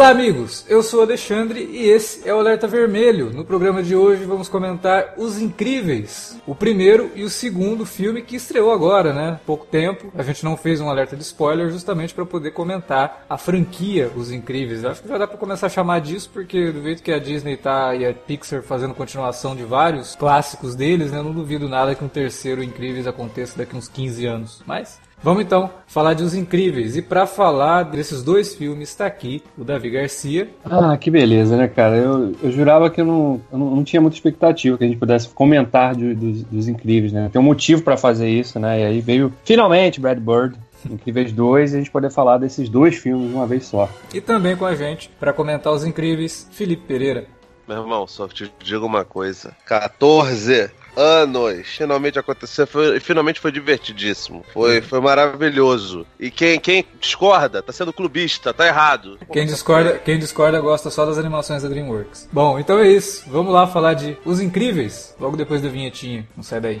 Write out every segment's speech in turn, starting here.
Olá, amigos. Eu sou Alexandre e esse é o Alerta Vermelho. No programa de hoje vamos comentar Os Incríveis, o primeiro e o segundo filme que estreou agora, né? Pouco tempo. A gente não fez um alerta de spoiler justamente para poder comentar a franquia Os Incríveis. Acho que já dá para começar a chamar disso porque do jeito que a Disney tá e a Pixar fazendo continuação de vários clássicos deles, né? Eu não duvido nada que um terceiro Incríveis aconteça daqui uns 15 anos. Mas Vamos então falar de Os Incríveis. E para falar desses dois filmes, está aqui o Davi Garcia. Ah, que beleza, né, cara? Eu, eu jurava que eu não, eu não, tinha muita expectativa que a gente pudesse comentar de, dos, dos Incríveis, né? Tem um motivo para fazer isso, né? E aí veio finalmente Brad Bird. Incríveis 2 e a gente poder falar desses dois filmes de uma vez só. E também com a gente, para comentar Os Incríveis, Felipe Pereira. Meu irmão, só te digo uma coisa: 14 anos. Finalmente aconteceu, foi, finalmente foi divertidíssimo. Foi, foi maravilhoso. E quem, quem discorda, tá sendo clubista, tá errado. Quem discorda, quem discorda gosta só das animações da DreamWorks. Bom, então é isso. Vamos lá falar de Os Incríveis, logo depois da vinhetinha. Não sai daí.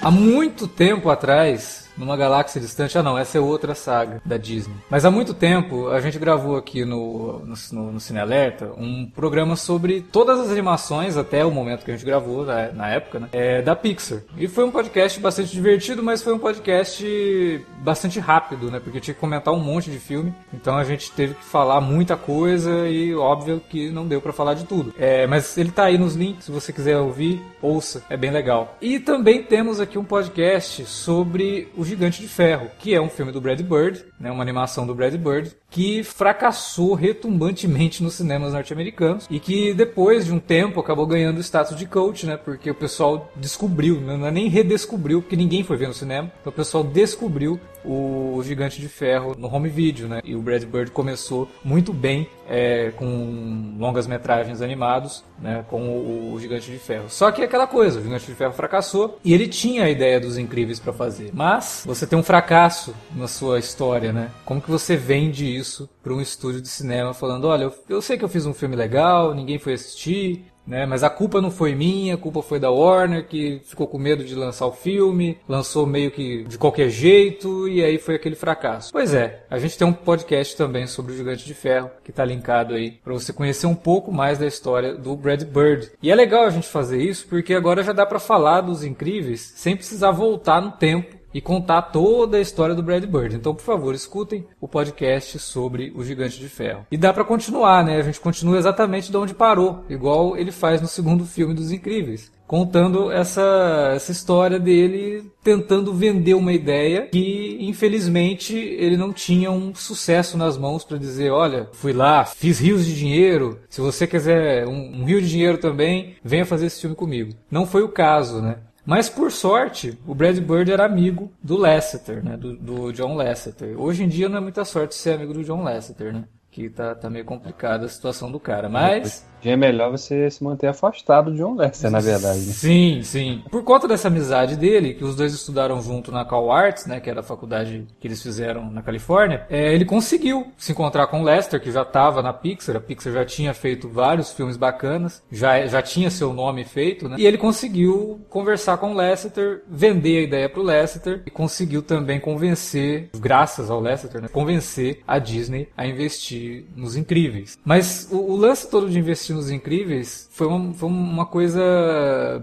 Há muito tempo atrás, numa galáxia distante. Ah, não, essa é outra saga da Disney. Mas há muito tempo a gente gravou aqui no, no, no Cine Alerta um programa sobre todas as animações até o momento que a gente gravou, na, na época, né? É, da Pixar. E foi um podcast bastante divertido, mas foi um podcast bastante rápido, né? Porque tinha que comentar um monte de filme. Então a gente teve que falar muita coisa e óbvio que não deu para falar de tudo. É, mas ele tá aí nos links, se você quiser ouvir, ouça, é bem legal. E também temos aqui um podcast sobre o Gigante de Ferro, que é um filme do Brad Bird, né, uma animação do Brad Bird, que fracassou retumbantemente nos cinemas norte-americanos e que depois de um tempo acabou ganhando o status de cult, né, porque o pessoal descobriu, né, não é nem redescobriu, porque ninguém foi ver no cinema, então o pessoal descobriu o Gigante de Ferro no home video, né, e o Brad Bird começou muito bem é, com longas metragens animados, né, com o, o, Gigante de Ferro. Só que é aquela coisa, o Gigante de Ferro fracassou e ele tinha a ideia dos Incríveis para fazer, mas você tem um fracasso na sua história, né? Como que você vende isso para um estúdio de cinema falando, olha, eu, eu sei que eu fiz um filme legal, ninguém foi assistir, né? Mas a culpa não foi minha, a culpa foi da Warner, que ficou com medo de lançar o filme, lançou meio que de qualquer jeito, e aí foi aquele fracasso. Pois é, a gente tem um podcast também sobre o Gigante de Ferro, que está linkado aí, para você conhecer um pouco mais da história do Brad Bird. E é legal a gente fazer isso, porque agora já dá para falar dos incríveis sem precisar voltar no tempo e contar toda a história do Brad Bird. Então, por favor, escutem o podcast sobre o Gigante de Ferro. E dá para continuar, né? A gente continua exatamente de onde parou, igual ele faz no segundo filme dos Incríveis contando essa, essa história dele tentando vender uma ideia que infelizmente ele não tinha um sucesso nas mãos para dizer, olha, fui lá, fiz rios de dinheiro, se você quiser um, um rio de dinheiro também, venha fazer esse filme comigo. Não foi o caso, né? Mas por sorte, o Brad Bird era amigo do Lasseter, né? Do, do John Lasseter. Hoje em dia não é muita sorte ser amigo do John Lasseter, né? Que tá, tá meio complicada a situação do cara. Mas é melhor você se manter afastado de John Lester, na verdade. Né? Sim, sim. Por conta dessa amizade dele, que os dois estudaram junto na Cal Arts, né, que era a faculdade que eles fizeram na Califórnia, é, ele conseguiu se encontrar com Lester, que já estava na Pixar. A Pixar já tinha feito vários filmes bacanas, já, já tinha seu nome feito, né? E ele conseguiu conversar com Lester, vender a ideia para o Lester e conseguiu também convencer, graças ao Lester, né, convencer a Disney a investir nos incríveis. Mas o, o lance todo de investir assistindo Os Incríveis foi uma, foi uma coisa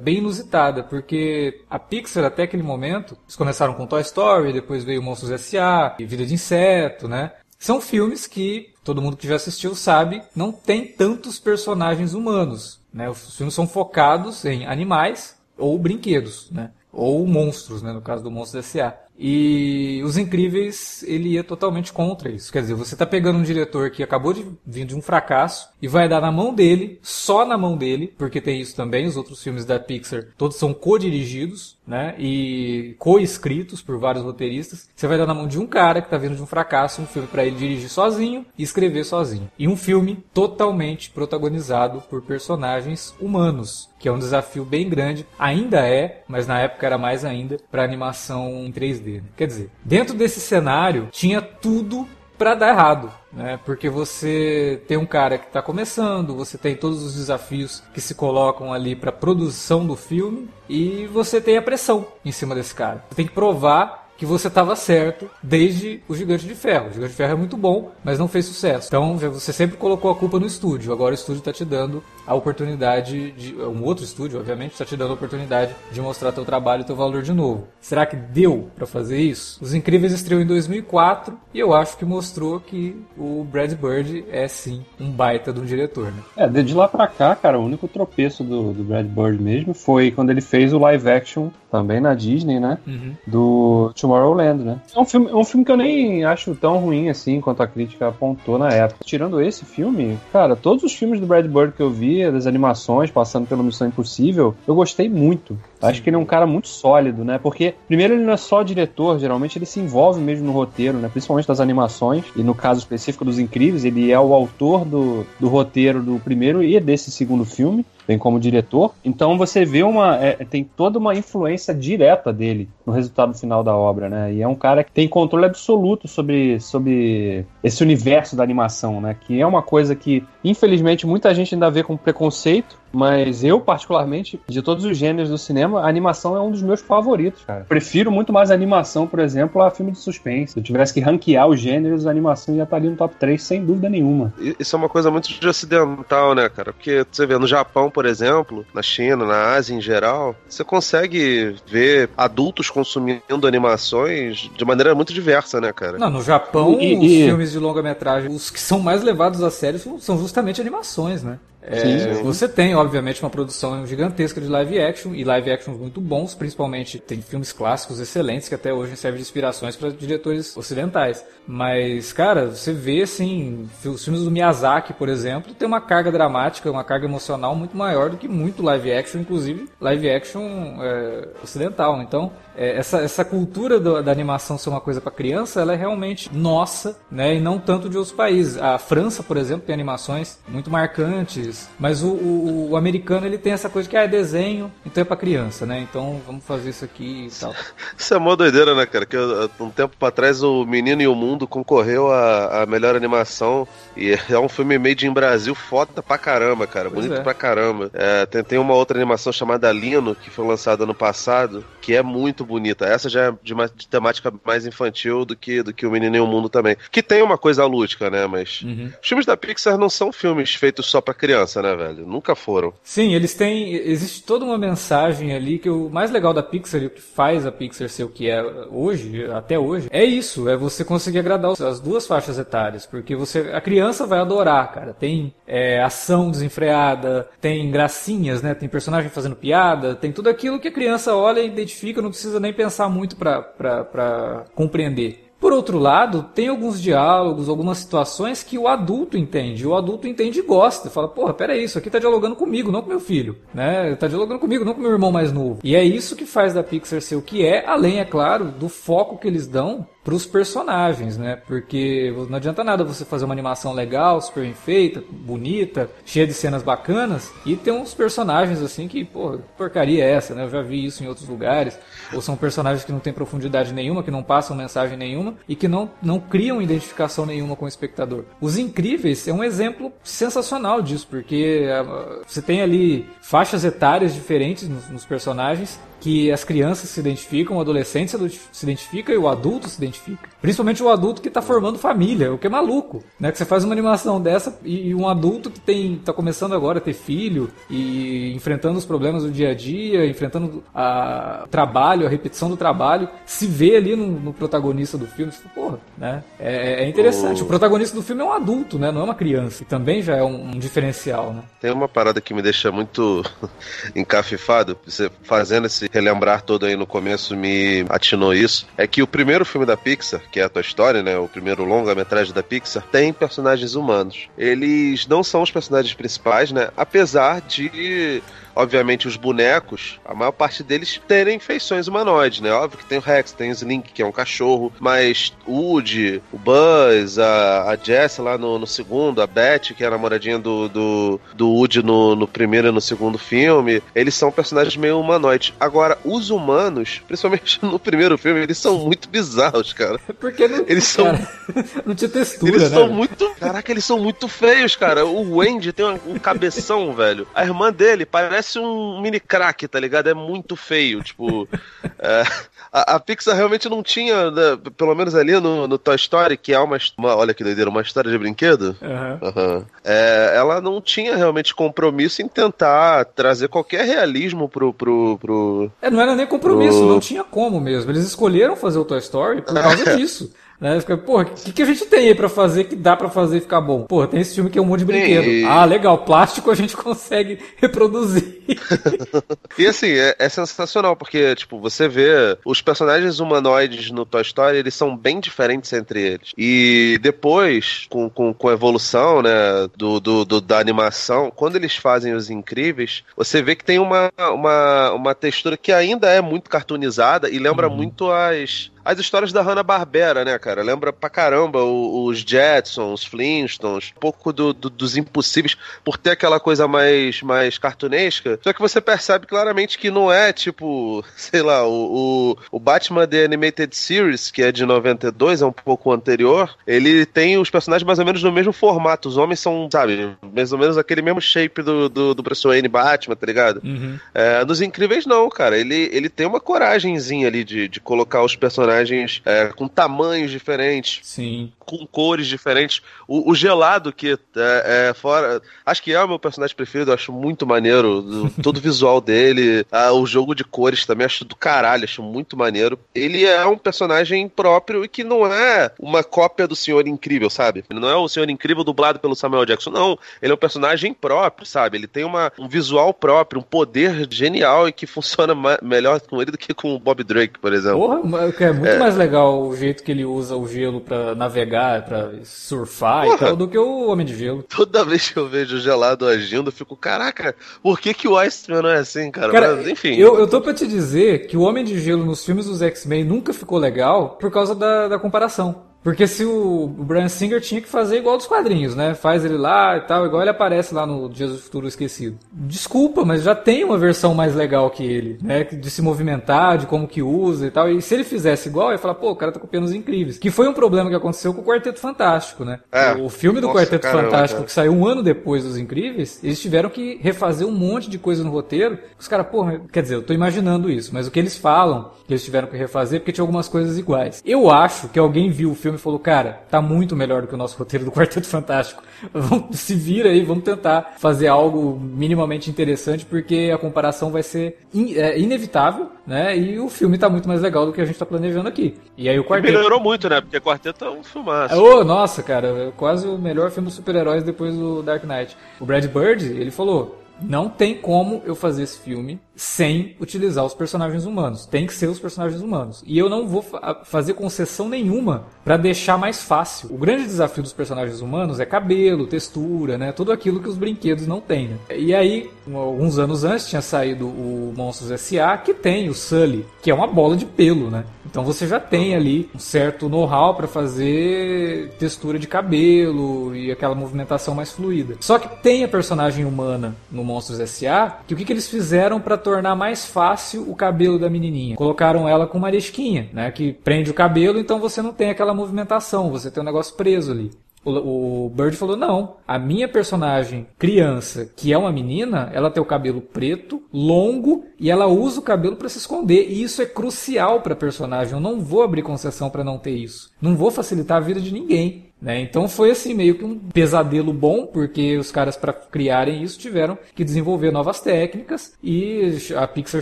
bem inusitada, porque a Pixar até aquele momento, eles começaram com Toy Story, depois veio Monstros S.A. e Vida de Inseto, né? São filmes que todo mundo que já assistiu sabe não tem tantos personagens humanos, né? Os filmes são focados em animais ou brinquedos, né? Ou monstros, né? No caso do Monstros S.A. E Os Incríveis, ele ia totalmente contra isso. Quer dizer, você está pegando um diretor que acabou de vir de um fracasso e vai dar na mão dele, só na mão dele, porque tem isso também, os outros filmes da Pixar, todos são co-dirigidos, né? E co-escritos por vários roteiristas. Você vai dar na mão de um cara que está vindo de um fracasso, um filme para ele dirigir sozinho e escrever sozinho. E um filme totalmente protagonizado por personagens humanos, que é um desafio bem grande, ainda é, mas na época era mais ainda, para animação em 3D. Né? Quer dizer, dentro desse cenário tinha tudo para dar errado, né? Porque você tem um cara que está começando, você tem todos os desafios que se colocam ali para produção do filme e você tem a pressão em cima desse cara. Você tem que provar que você estava certo desde o Gigante de Ferro. O Gigante de Ferro é muito bom, mas não fez sucesso. Então você sempre colocou a culpa no estúdio. Agora o estúdio está te dando a oportunidade de. Um outro estúdio, obviamente, está te dando a oportunidade de mostrar teu trabalho e teu valor de novo. Será que deu para fazer isso? Os Incríveis estreou em 2004 e eu acho que mostrou que o Brad Bird é sim um baita de um diretor, né? É, de lá pra cá, cara, o único tropeço do, do Brad Bird mesmo foi quando ele fez o live action também na Disney, né? Uhum. Do Tomorrowland, né? É um, filme, é um filme que eu nem acho tão ruim assim quanto a crítica apontou na época. Tirando esse filme, cara, todos os filmes do Brad Bird que eu vi das animações, passando pela Missão Impossível, eu gostei muito. Acho que ele é um cara muito sólido, né? Porque, primeiro, ele não é só diretor, geralmente ele se envolve mesmo no roteiro, né? Principalmente das animações. E no caso específico dos Incríveis, ele é o autor do, do roteiro do primeiro e desse segundo filme bem como diretor. Então você vê uma. É, tem toda uma influência direta dele no resultado final da obra, né? E é um cara que tem controle absoluto sobre, sobre esse universo da animação, né? Que é uma coisa que, infelizmente, muita gente ainda vê com preconceito mas eu, particularmente, de todos os gêneros do cinema, a animação é um dos meus favoritos, cara. Prefiro muito mais a animação, por exemplo, a filme de suspense. Se eu tivesse que ranquear os gêneros, a animação ia estar ali no top 3, sem dúvida nenhuma. Isso é uma coisa muito de ocidental, né, cara? Porque você vê no Japão, por exemplo, na China, na Ásia em geral, você consegue ver adultos consumindo animações de maneira muito diversa, né, cara? Não, no Japão, e, os e... filmes de longa-metragem, os que são mais levados a sério são justamente animações, né? É, Você tem, obviamente, uma produção gigantesca de live action e live actions muito bons, principalmente tem filmes clássicos excelentes que até hoje servem de inspirações para diretores ocidentais. Mas, cara, você vê assim, os filmes do Miyazaki, por exemplo, tem uma carga dramática, uma carga emocional muito maior do que muito live action, inclusive live action é, ocidental. Então, é, essa, essa cultura do, da animação ser uma coisa para criança, ela é realmente nossa, né? E não tanto de outros países. A França, por exemplo, tem animações muito marcantes, mas o, o, o americano ele tem essa coisa que ah, é desenho, então é para criança, né? Então vamos fazer isso aqui e tal. Isso é uma doideira, né, cara? Que um tempo para trás o Menino e o Mundo concorreu a, a melhor animação e é um filme made in Brasil foda pra caramba, cara. Pois bonito é. pra caramba. É, tem, tem uma outra animação chamada Lino que foi lançada ano passado, que é muito bonita. Essa já é de uma de temática mais infantil do que, do que o Menino e o Mundo também. Que tem uma coisa lúdica, né? Mas uhum. os filmes da Pixar não são filmes feitos só para criança, né, velho? Nunca foram. Sim, eles têm. Existe toda uma mensagem ali que o mais legal da Pixar e o que faz a Pixar ser o que é hoje, até hoje, é isso. É você conseguir agradar as duas faixas etárias. Porque você. A criança vai adorar, cara. Tem é, ação desenfreada, tem gracinhas, né? Tem personagem fazendo piada, tem tudo aquilo que a criança olha e identifica, não precisa precisa nem pensar muito para compreender. Por outro lado, tem alguns diálogos, algumas situações que o adulto entende. O adulto entende e gosta. Fala, porra, peraí, isso aqui tá dialogando comigo, não com meu filho. Né? Tá dialogando comigo, não com meu irmão mais novo. E é isso que faz da Pixar ser o que é, além, é claro, do foco que eles dão para os personagens, né? Porque não adianta nada você fazer uma animação legal, super bem feita, bonita, cheia de cenas bacanas e ter uns personagens assim que, pô, porcaria é essa, né? Eu já vi isso em outros lugares. Ou são personagens que não têm profundidade nenhuma, que não passam mensagem nenhuma e que não, não criam identificação nenhuma com o espectador. Os Incríveis é um exemplo sensacional disso, porque uh, você tem ali faixas etárias diferentes nos, nos personagens que as crianças se identificam, o adolescente se identifica e o adulto se identifica. Principalmente o adulto que tá formando família, o que é maluco, né? Que você faz uma animação dessa e, e um adulto que tem tá começando agora a ter filho e enfrentando os problemas do dia a dia, enfrentando a trabalho, a repetição do trabalho, se vê ali no, no protagonista do filme, você fala, porra, né? É, é interessante. O... o protagonista do filme é um adulto, né? Não é uma criança. E também já é um, um diferencial, né? Tem uma parada que me deixa muito encafifado, você fazendo esse relembrar todo aí no começo me atinou isso, é que o primeiro filme da Pixar, que é a tua história, né? O primeiro longa-metragem da Pixar, tem personagens humanos. Eles não são os personagens principais, né? Apesar de obviamente, os bonecos, a maior parte deles terem feições humanoides, né? Óbvio que tem o Rex, tem o Slink, que é um cachorro, mas o Woody, o Buzz, a, a Jess lá no, no, segundo, a Beth, que é a namoradinha do, do, do Woody no, no primeiro e no segundo filme, eles são personagens meio humanoides. Agora, os humanos, principalmente no primeiro filme, eles são muito bizarros, cara. Porque não, eles são. Cara, não tinha textura, eles né? são muito. Caraca, eles são muito feios, cara. O Wendy tem um cabeção, velho. A irmã dele parece parece um mini crack, tá ligado? É muito feio. Tipo, é, a, a, Pixar realmente não tinha, né, pelo menos ali no, no, Toy Story, que é uma, uma, Olha que doideira, uma história de brinquedo. Uhum. Uhum. É, ela não tinha realmente compromisso em tentar trazer qualquer realismo pro. pro, pro é, não era nem compromisso, pro... não tinha como mesmo. Eles escolheram fazer o Toy Story por causa disso. Né? Fica, porra, o que, que a gente tem aí pra fazer que dá pra fazer e ficar bom? Porra, tem esse filme que é um monte de brinquedo. E... Ah, legal, plástico a gente consegue reproduzir. e assim, é, é, sensacional, porque, tipo, você vê os personagens humanoides no Toy Story, eles são bem diferentes entre eles. E depois, com, com, com a evolução, né, do, do, do, da animação, quando eles fazem os incríveis, você vê que tem uma, uma, uma textura que ainda é muito cartoonizada e lembra uhum. muito as as histórias da Hanna-Barbera, né, cara? Lembra pra caramba os Jetsons, os Flintstones, um pouco do, do, dos impossíveis, por ter aquela coisa mais, mais cartunesca. Só que você percebe claramente que não é, tipo, sei lá, o, o, o Batman The Animated Series, que é de 92, é um pouco anterior, ele tem os personagens mais ou menos no mesmo formato. Os homens são, sabe, mais ou menos aquele mesmo shape do, do, do Bruce Wayne Batman, tá ligado? Uhum. É, nos Incríveis, não, cara. Ele, ele tem uma coragemzinha ali de, de colocar os personagens personagens é, com tamanhos diferentes. Sim. Com cores diferentes. O, o gelado, que é, é, fora. Acho que é o meu personagem preferido, acho muito maneiro. Do, todo o visual dele. Ah, o jogo de cores também acho do caralho, acho muito maneiro. Ele é um personagem próprio e que não é uma cópia do Senhor Incrível, sabe? Ele não é o Senhor Incrível dublado pelo Samuel Jackson, não. Ele é um personagem próprio, sabe? Ele tem uma, um visual próprio, um poder genial e que funciona melhor com ele do que com o Bob Drake, por exemplo. Porra, é muito é. mais legal o jeito que ele usa o gelo para navegar, para surfar Porra. e tal, do que o Homem de Gelo. Toda vez que eu vejo o gelado agindo, eu fico, caraca, por que, que o Iceman não é assim, cara? cara Mas, enfim. Eu, eu tô pra te dizer que o Homem de Gelo nos filmes dos X-Men nunca ficou legal por causa da, da comparação. Porque se o, Brian Singer tinha que fazer igual dos quadrinhos, né? Faz ele lá e tal, igual ele aparece lá no Dias do Futuro Esquecido. Desculpa, mas já tem uma versão mais legal que ele, né? De se movimentar, de como que usa e tal. E se ele fizesse igual, ia falar, pô, o cara tá copiando os incríveis. Que foi um problema que aconteceu com o Quarteto Fantástico, né? É. O filme do Nossa, Quarteto caramba, Fantástico, cara. que saiu um ano depois dos incríveis, eles tiveram que refazer um monte de coisa no roteiro. Os caras, pô, quer dizer, eu tô imaginando isso, mas o que eles falam, que eles tiveram que refazer, porque tinha algumas coisas iguais. Eu acho que alguém viu o filme filme e falou: Cara, tá muito melhor do que o nosso roteiro do Quarteto Fantástico. Vamos, se vira aí, vamos tentar fazer algo minimamente interessante, porque a comparação vai ser in, é, inevitável, né? E o filme tá muito mais legal do que a gente tá planejando aqui. E aí o Quarteto. E melhorou muito, né? Porque o Quarteto é um filmaço. Oh, nossa, cara, quase o melhor filme dos super-heróis depois do Dark Knight. O Brad Bird, ele falou: não tem como eu fazer esse filme sem utilizar os personagens humanos. Tem que ser os personagens humanos. E eu não vou fa fazer concessão nenhuma para deixar mais fácil. O grande desafio dos personagens humanos é cabelo, textura, né? Tudo aquilo que os brinquedos não têm. Né? E aí, alguns anos antes, tinha saído o Monstros S.A., que tem o Sully, que é uma bola de pelo, né? Então você já tem ali um certo know-how para fazer textura de cabelo e aquela movimentação mais fluida. Só que tem a personagem humana no Monstros S.A., que o que, que eles fizeram para tornar mais fácil o cabelo da menininha. Colocaram ela com uma aresquinha, né, que prende o cabelo, então você não tem aquela movimentação, você tem um negócio preso ali. O, Bird falou: não, a minha personagem criança, que é uma menina, ela tem o cabelo preto, longo e ela usa o cabelo para se esconder. E isso é crucial para personagem. Eu não vou abrir concessão para não ter isso. Não vou facilitar a vida de ninguém. Né? Então foi assim meio que um pesadelo bom, porque os caras para criarem isso tiveram que desenvolver novas técnicas e a Pixar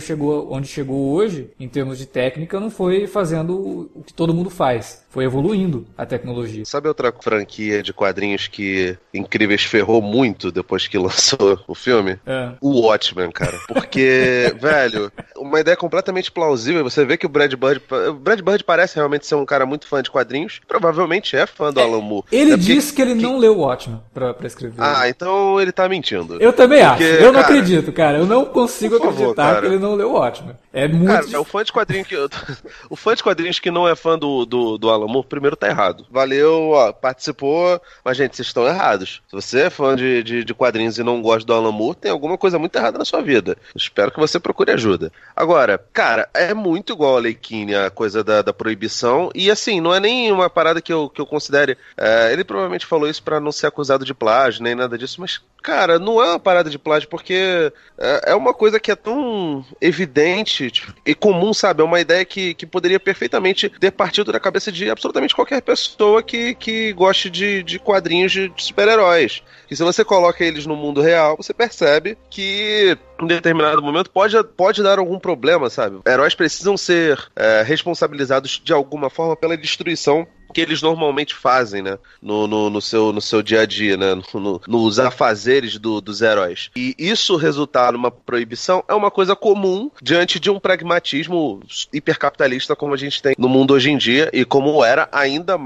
chegou onde chegou hoje, em termos de técnica, não foi fazendo o que todo mundo faz, foi evoluindo a tecnologia. Sabe outra franquia de quadrinhos que Incríveis ferrou muito depois que lançou o filme? É. O Watchmen, cara. Porque, velho, uma ideia completamente plausível, você vê que o Brad Bird, o Brad Bird parece realmente ser um cara muito fã de quadrinhos, provavelmente é fã do é. Alan Moore ele é disse que ele que... não leu o Watchmen pra, pra escrever. Ah, então ele tá mentindo. Eu também porque, acho. Eu não cara, acredito, cara. Eu não consigo acreditar que ele não leu o Watchmen. É muito. Cara, difícil. o fã de quadrinhos que. o fã de quadrinhos que não é fã do, do, do Alan Moore, primeiro tá errado. Valeu, ó, participou, mas, gente, vocês estão errados. Se você é fã de, de, de, quadrinhos e não gosta do Alan Moore, tem alguma coisa muito errada na sua vida. Espero que você procure ajuda. Agora, cara, é muito igual a Leikine, a coisa da, da proibição. E assim, não é nem uma parada que eu, que eu considere. É, ele provavelmente falou isso para não ser acusado de plágio, nem nada disso, mas, cara, não é uma parada de plágio, porque é, é uma coisa que é tão evidente tipo, e comum, sabe? É uma ideia que, que poderia perfeitamente ter partido da cabeça de absolutamente qualquer pessoa que, que goste de, de quadrinhos de, de super-heróis. E se você coloca eles no mundo real, você percebe que em determinado momento pode, pode dar algum problema, sabe? Heróis precisam ser é, responsabilizados de alguma forma pela destruição que eles normalmente fazem, né? No, no, no, seu, no seu dia a dia, né? No, no, nos afazeres do, dos heróis. E isso resultar numa proibição é uma coisa comum diante de um pragmatismo hipercapitalista como a gente tem no mundo hoje em dia e como era ainda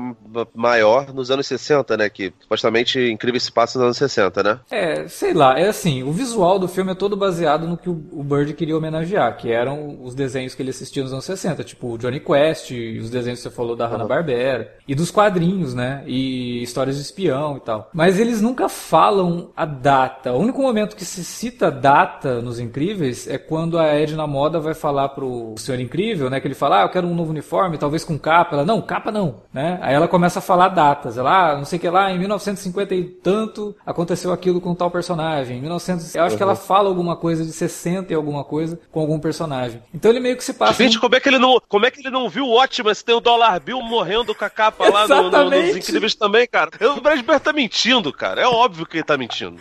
maior nos anos 60, né? Que supostamente incrível se passa nos anos 60, né? É, sei lá, é assim, o visual do filme é todo baseado no que o, Bird queria homenagear, que eram os desenhos que ele assistia nos anos 60, tipo o Johnny Quest, os desenhos que você falou da Hanna-Barbera e dos quadrinhos, né? E histórias de espião e tal. Mas eles nunca falam a data. O único momento que se cita data nos Incríveis é quando a Edna Moda vai falar pro Senhor Incrível, né? Que ele fala, ah, eu quero um novo uniforme, talvez com capa. Ela, não, capa não, né? Aí ela começa a falar datas. Ela, ah, não sei o que lá, em 1950 e tanto aconteceu aquilo com tal personagem. Em 1900, eu acho uhum. que ela uhum. fala alguma coisa de 60 e alguma coisa com algum personagem. Então ele meio que se passa. Gente, um... como é que ele não, como é que ele não viu o ótimo se tem o Dollar Bill morrendo com a capa falar no, no, nos Incríveis também, cara. O Brad Pitt tá mentindo, cara. É óbvio que ele tá mentindo.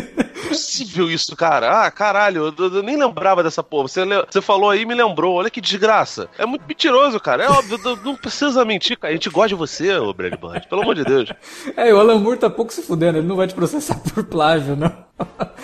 possível isso, cara. Ah, caralho, eu, eu nem lembrava dessa porra. Você, você falou aí e me lembrou. Olha que desgraça. É muito mentiroso, cara. É óbvio, não precisa mentir, cara. A gente gosta de você, ô Brad Bird. Pelo amor de Deus. É, o Alan Moore tá pouco se fudendo. Ele não vai te processar por plágio, não.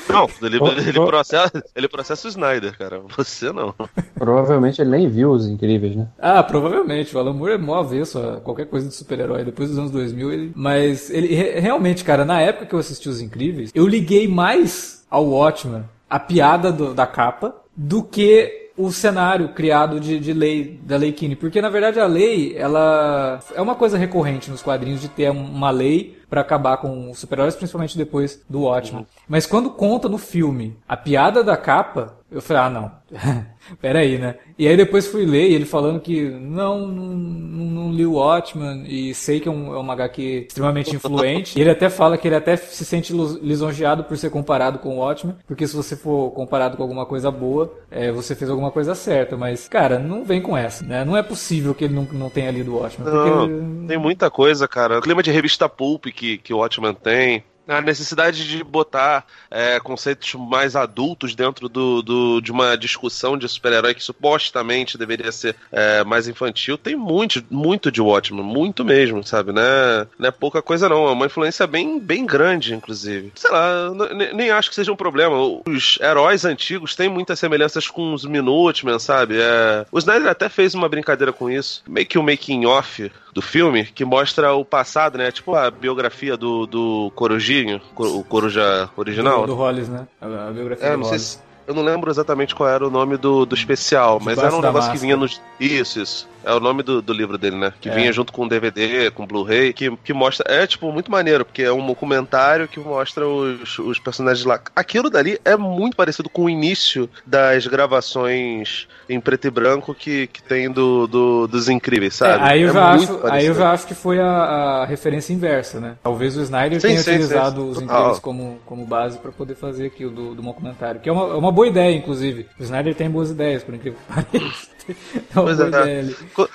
Não, ele, ele, processa, ele processa o Snyder, cara. Você não. Provavelmente ele nem viu os incríveis, né? Ah, provavelmente. O Alan Moore é mó avesso a qualquer coisa de super-herói. Depois dos anos 2000, ele. Mas ele realmente, cara, na época que eu assisti os incríveis, eu liguei mais ao Watchmen a piada do, da capa do que o cenário criado de, de lei da lei Kine, porque na verdade a lei ela é uma coisa recorrente nos quadrinhos de ter uma lei para acabar com os super-heróis, principalmente depois do Watchmen. Uhum. Mas quando conta no filme a piada da capa, eu falei, ah, não. Peraí, né? E aí depois fui ler ele falando que não, não, não li o Watchman e sei que é, um, é uma HQ extremamente influente. e ele até fala que ele até se sente lisonjeado por ser comparado com o Watchman, porque se você for comparado com alguma coisa boa, é, você fez alguma coisa certa. Mas, cara, não vem com essa, né? Não é possível que ele não, não tenha lido o Watchman. Não, porque... tem muita coisa, cara. O clima de revista Pulp que, que o Watchman tem a necessidade de botar é, conceitos mais adultos dentro do, do de uma discussão de super-herói que supostamente deveria ser é, mais infantil, tem muito, muito de Watchmen, muito mesmo, sabe? Não é, não é pouca coisa não, é uma influência bem, bem grande, inclusive. Sei lá, nem acho que seja um problema. Os heróis antigos têm muitas semelhanças com os Minutemen, sabe? É... O Snyder até fez uma brincadeira com isso, meio que o um making off do filme, que mostra o passado, né? Tipo a biografia do, do Corujinho, o Coruja original. Do, do Hollis, né? A, biografia é, do não Hollis. Se, eu não lembro exatamente qual era o nome do, do especial, mas era um negócio máscara. que vinha nos. Isso, isso. É o nome do, do livro dele, né? Que é. vinha junto com o DVD, com Blu-ray, que, que mostra. É, tipo, muito maneiro, porque é um documentário que mostra os, os personagens lá. Aquilo dali é muito parecido com o início das gravações em preto e branco que, que tem do, do dos Incríveis, sabe? É, aí, eu é já acho, aí eu já acho que foi a, a referência inversa, né? Talvez o Snyder sim, tenha sim, utilizado sim, os Incríveis como, como base para poder fazer aquilo do, do documentário. Que é uma, é uma boa ideia, inclusive. O Snyder tem boas ideias, por incrível que pareça. pois é.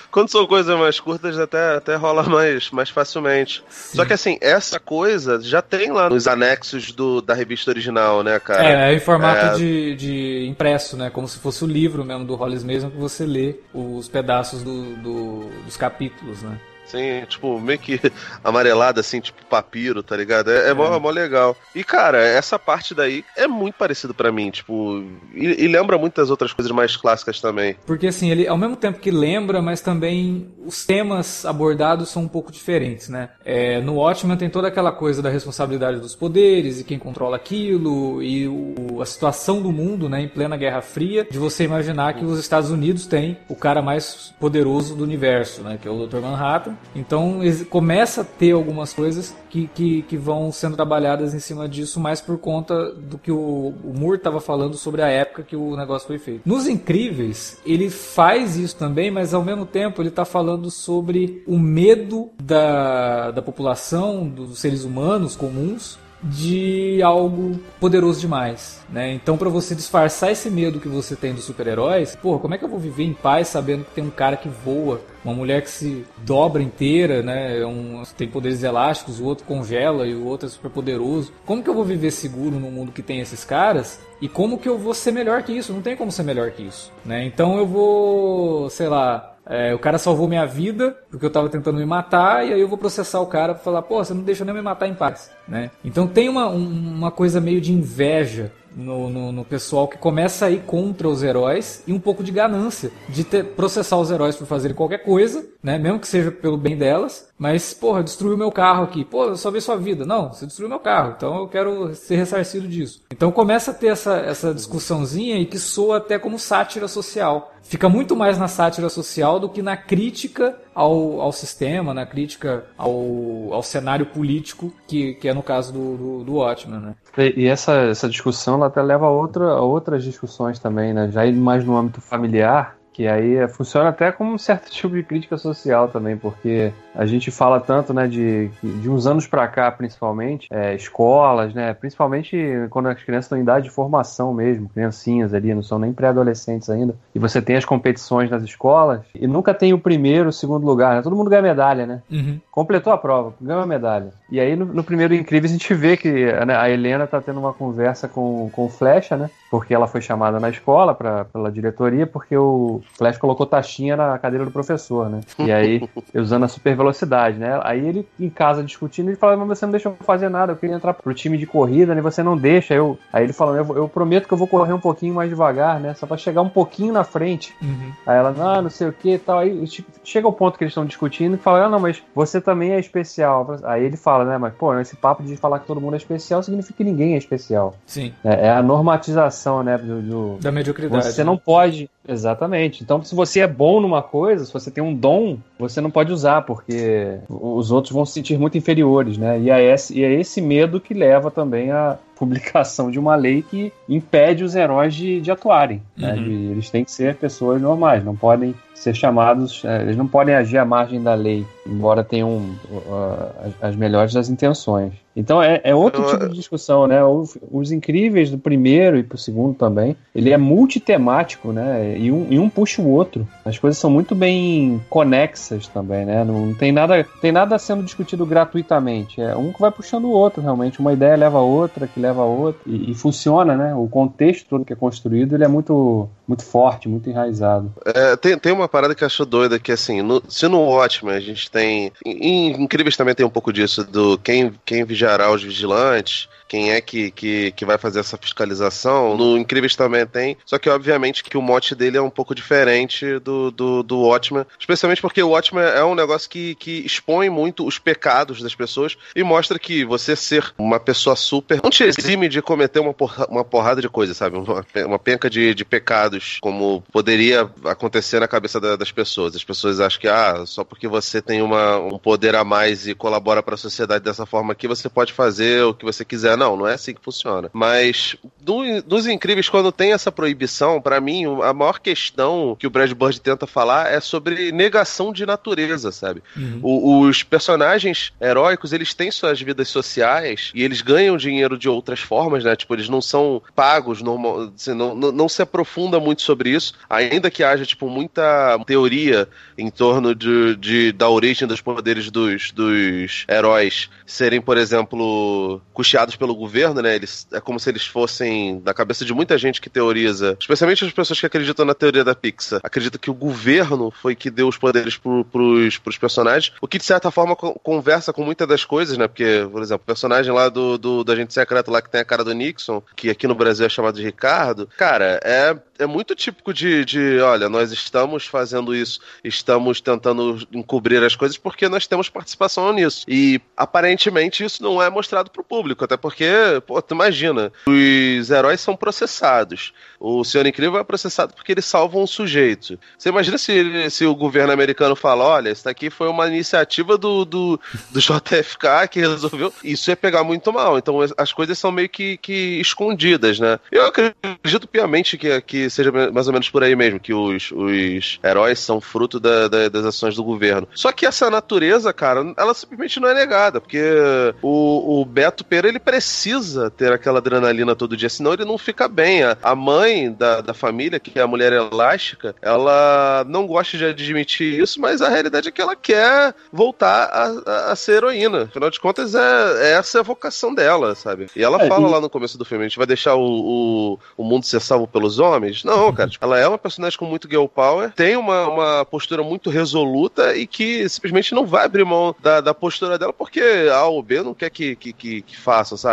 Quando são coisas mais curtas, até, até rola mais, mais facilmente. Sim. Só que assim, essa coisa já tem lá nos anexos do, da revista original, né, cara? É, é em formato é... De, de impresso, né? Como se fosse o livro mesmo do Hollis mesmo, que você lê os pedaços do, do dos capítulos, né? Sim, tipo, meio que amarelada, assim, tipo papiro, tá ligado? É, é, é. Mó, mó, legal. E, cara, essa parte daí é muito parecido para mim, tipo, e, e, lembra muitas outras coisas mais clássicas também. Porque, assim, ele, ao mesmo tempo que lembra, mas também os temas abordados são um pouco diferentes, né? É, no Watchmen tem toda aquela coisa da responsabilidade dos poderes e quem controla aquilo e o, a situação do mundo, né, em plena Guerra Fria, de você imaginar que os Estados Unidos têm o cara mais poderoso do universo, né, que é o Dr. Manhattan, então começa a ter algumas coisas que, que, que, vão sendo trabalhadas em cima disso, mais por conta do que o, o Moore estava falando sobre a época que o negócio foi feito. Nos Incríveis, ele faz isso também, mas ao mesmo tempo ele está falando sobre o medo da, da população, dos seres humanos comuns, de algo poderoso demais, né? Então, para você disfarçar esse medo que você tem dos super-heróis, pô, como é que eu vou viver em paz sabendo que tem um cara que voa, uma mulher que se dobra inteira, né? É um, tem poderes elásticos, o outro congela e o outro é super poderoso. Como que eu vou viver seguro num mundo que tem esses caras? E como que eu vou ser melhor que isso? Não tem como ser melhor que isso, né? Então eu vou, sei lá, é, o cara salvou minha vida porque eu tava tentando me matar e aí eu vou processar o cara pra falar, pô, você não deixa nem me matar em paz, né? Então tem uma, uma coisa meio de inveja no, no, no, pessoal que começa a ir contra os heróis e um pouco de ganância de ter, processar os heróis por fazerem qualquer coisa, né? Mesmo que seja pelo bem delas, mas, porra, destruiu meu carro aqui. Pô, eu salvei sua vida. Não, você destruiu meu carro, então eu quero ser ressarcido disso. Então começa a ter essa, essa discussãozinha e que soa até como sátira social. Fica muito mais na sátira social do que na crítica ao, ao sistema, na crítica ao, ao cenário político, que, que é no caso do, do, do Watchmen, né? E essa, essa discussão ela até leva a, outra, a outras discussões também, né? Já mais no âmbito familiar, que aí funciona até como um certo tipo de crítica social também, porque a gente fala tanto, né, de, de uns anos para cá, principalmente, é, escolas, né, principalmente quando as crianças estão em idade de formação mesmo, criancinhas ali, não são nem pré-adolescentes ainda, e você tem as competições nas escolas, e nunca tem o primeiro, o segundo lugar, né, todo mundo ganha medalha, né, uhum. completou a prova, ganhou a medalha. E aí no, no primeiro Incrível a gente vê que né, a Helena tá tendo uma conversa com, com o Flecha, né, porque ela foi chamada na escola pra, pela diretoria, porque o Flash colocou taxinha na cadeira do professor, né, e aí, usando a super velocidade, né? Aí ele em casa discutindo, ele fala, mas você não deixa eu fazer nada, eu queria entrar pro time de corrida, né? Você não deixa. Eu... Aí ele falou, eu, eu prometo que eu vou correr um pouquinho mais devagar, né? Só pra chegar um pouquinho na frente. Uhum. Aí ela, ah, não sei o que e tal. Aí tipo, chega o ponto que eles estão discutindo e fala, ah, não, mas você também é especial. Aí ele fala, né? Mas, pô, esse papo de falar que todo mundo é especial significa que ninguém é especial. Sim. É, é a normatização, né? Do, do... Da mediocridade. Você não pode. Exatamente. Então, se você é bom numa coisa, se você tem um dom, você não pode usar, porque os outros vão se sentir muito inferiores, né? E é esse, e é esse medo que leva também a publicação de uma lei que impede os heróis de, de atuarem. Né? Uhum. Eles têm que ser pessoas normais, não podem ser chamados, é, eles não podem agir à margem da lei, embora tenham uh, as, as melhores das intenções. Então é, é outro tipo de discussão, né? Os, os, incríveis do primeiro e pro segundo também, ele é multitemático, né? E um, e um puxa o outro. As coisas são muito bem conexas também, né? Não, não tem nada, tem nada sendo discutido gratuitamente. É um que vai puxando o outro, realmente. Uma ideia leva a outra, que leva a outra e, e funciona, né? O contexto todo que é construído, ele é muito, muito forte, muito enraizado. É, tem, tem uma parada que eu acho doida que assim, no, se no Watchmen a gente tem, em, Incríveis também tem um pouco disso do quem quem vigiará os vigilantes, quem é que, que, que vai fazer essa fiscalização. No Incríveis também tem, só que obviamente que o mote dele é um pouco diferente do, do, do Watchmen, especialmente porque o Watchmen é um negócio que, que expõe muito os pecados das pessoas e mostra que você ser uma pessoa super não te exime de cometer uma, porra, uma porrada de coisas, sabe? Uma, uma penca de, de pecados, como poderia acontecer na cabeça da, das pessoas. As pessoas acham que, ah, só porque você tem uma, um poder a mais e colabora para a sociedade dessa forma aqui, você pode fazer o que você quiser. Não, não é assim que funciona. Mas do, dos incríveis, quando tem essa proibição, para mim, a maior questão que o Brad Bird tenta falar é sobre negação de natureza, sabe? Uhum. O, os personagens heróicos, eles têm suas vidas sociais e eles ganham dinheiro de outras formas, né? Tipo, eles não são pagos, normal, assim, não, não, não se aprofunda muito sobre isso, ainda que haja, tipo, muita teoria em torno de, de da origem dos poderes dos, dos heróis serem, por exemplo, custeados pelo governo, né? Eles, é como se eles fossem, da cabeça de muita gente que teoriza, especialmente as pessoas que acreditam na teoria da Pixar, acredita que o governo foi que deu os poderes pro, pros, pros personagens, o que de certa forma conversa com muitas das coisas, né? Porque, por exemplo, o personagem lá do, do, do agente secreto lá que tem a cara do Nixon, que aqui no Brasil é chamado de Ricardo, cara, é é muito típico de, de, olha, nós estamos fazendo isso, estamos tentando encobrir as coisas porque nós temos participação nisso. E aparentemente isso não é mostrado pro público, até porque, pô, tu imagina, os heróis são processados. O Senhor Incrível é processado porque ele salva um sujeito. Você imagina se, se o governo americano fala, olha, isso daqui foi uma iniciativa do, do, do JFK que resolveu. Isso ia pegar muito mal. Então as coisas são meio que, que escondidas, né? Eu acredito piamente que, que seja mais ou menos por aí mesmo, que os, os heróis são fruto da, da, das ações do governo. Só que essa natureza, cara, ela simplesmente não é negada, porque o, o Beto Pera, ele precisa ter aquela adrenalina todo dia, senão ele não fica bem. A, a mãe da, da família, que é a mulher elástica, ela não gosta de admitir isso, mas a realidade é que ela quer voltar a, a, a ser heroína. Afinal de contas, é, essa é a vocação dela, sabe? E ela é, fala e... lá no começo do filme, a gente vai deixar o, o, o mundo ser salvo pelos homens? Não, cara. Tipo, ela é uma personagem com muito girl power, tem uma, uma postura muito resoluta e que simplesmente não vai abrir mão da, da postura dela porque A ou B não quer que, que, que, que faça, sabe?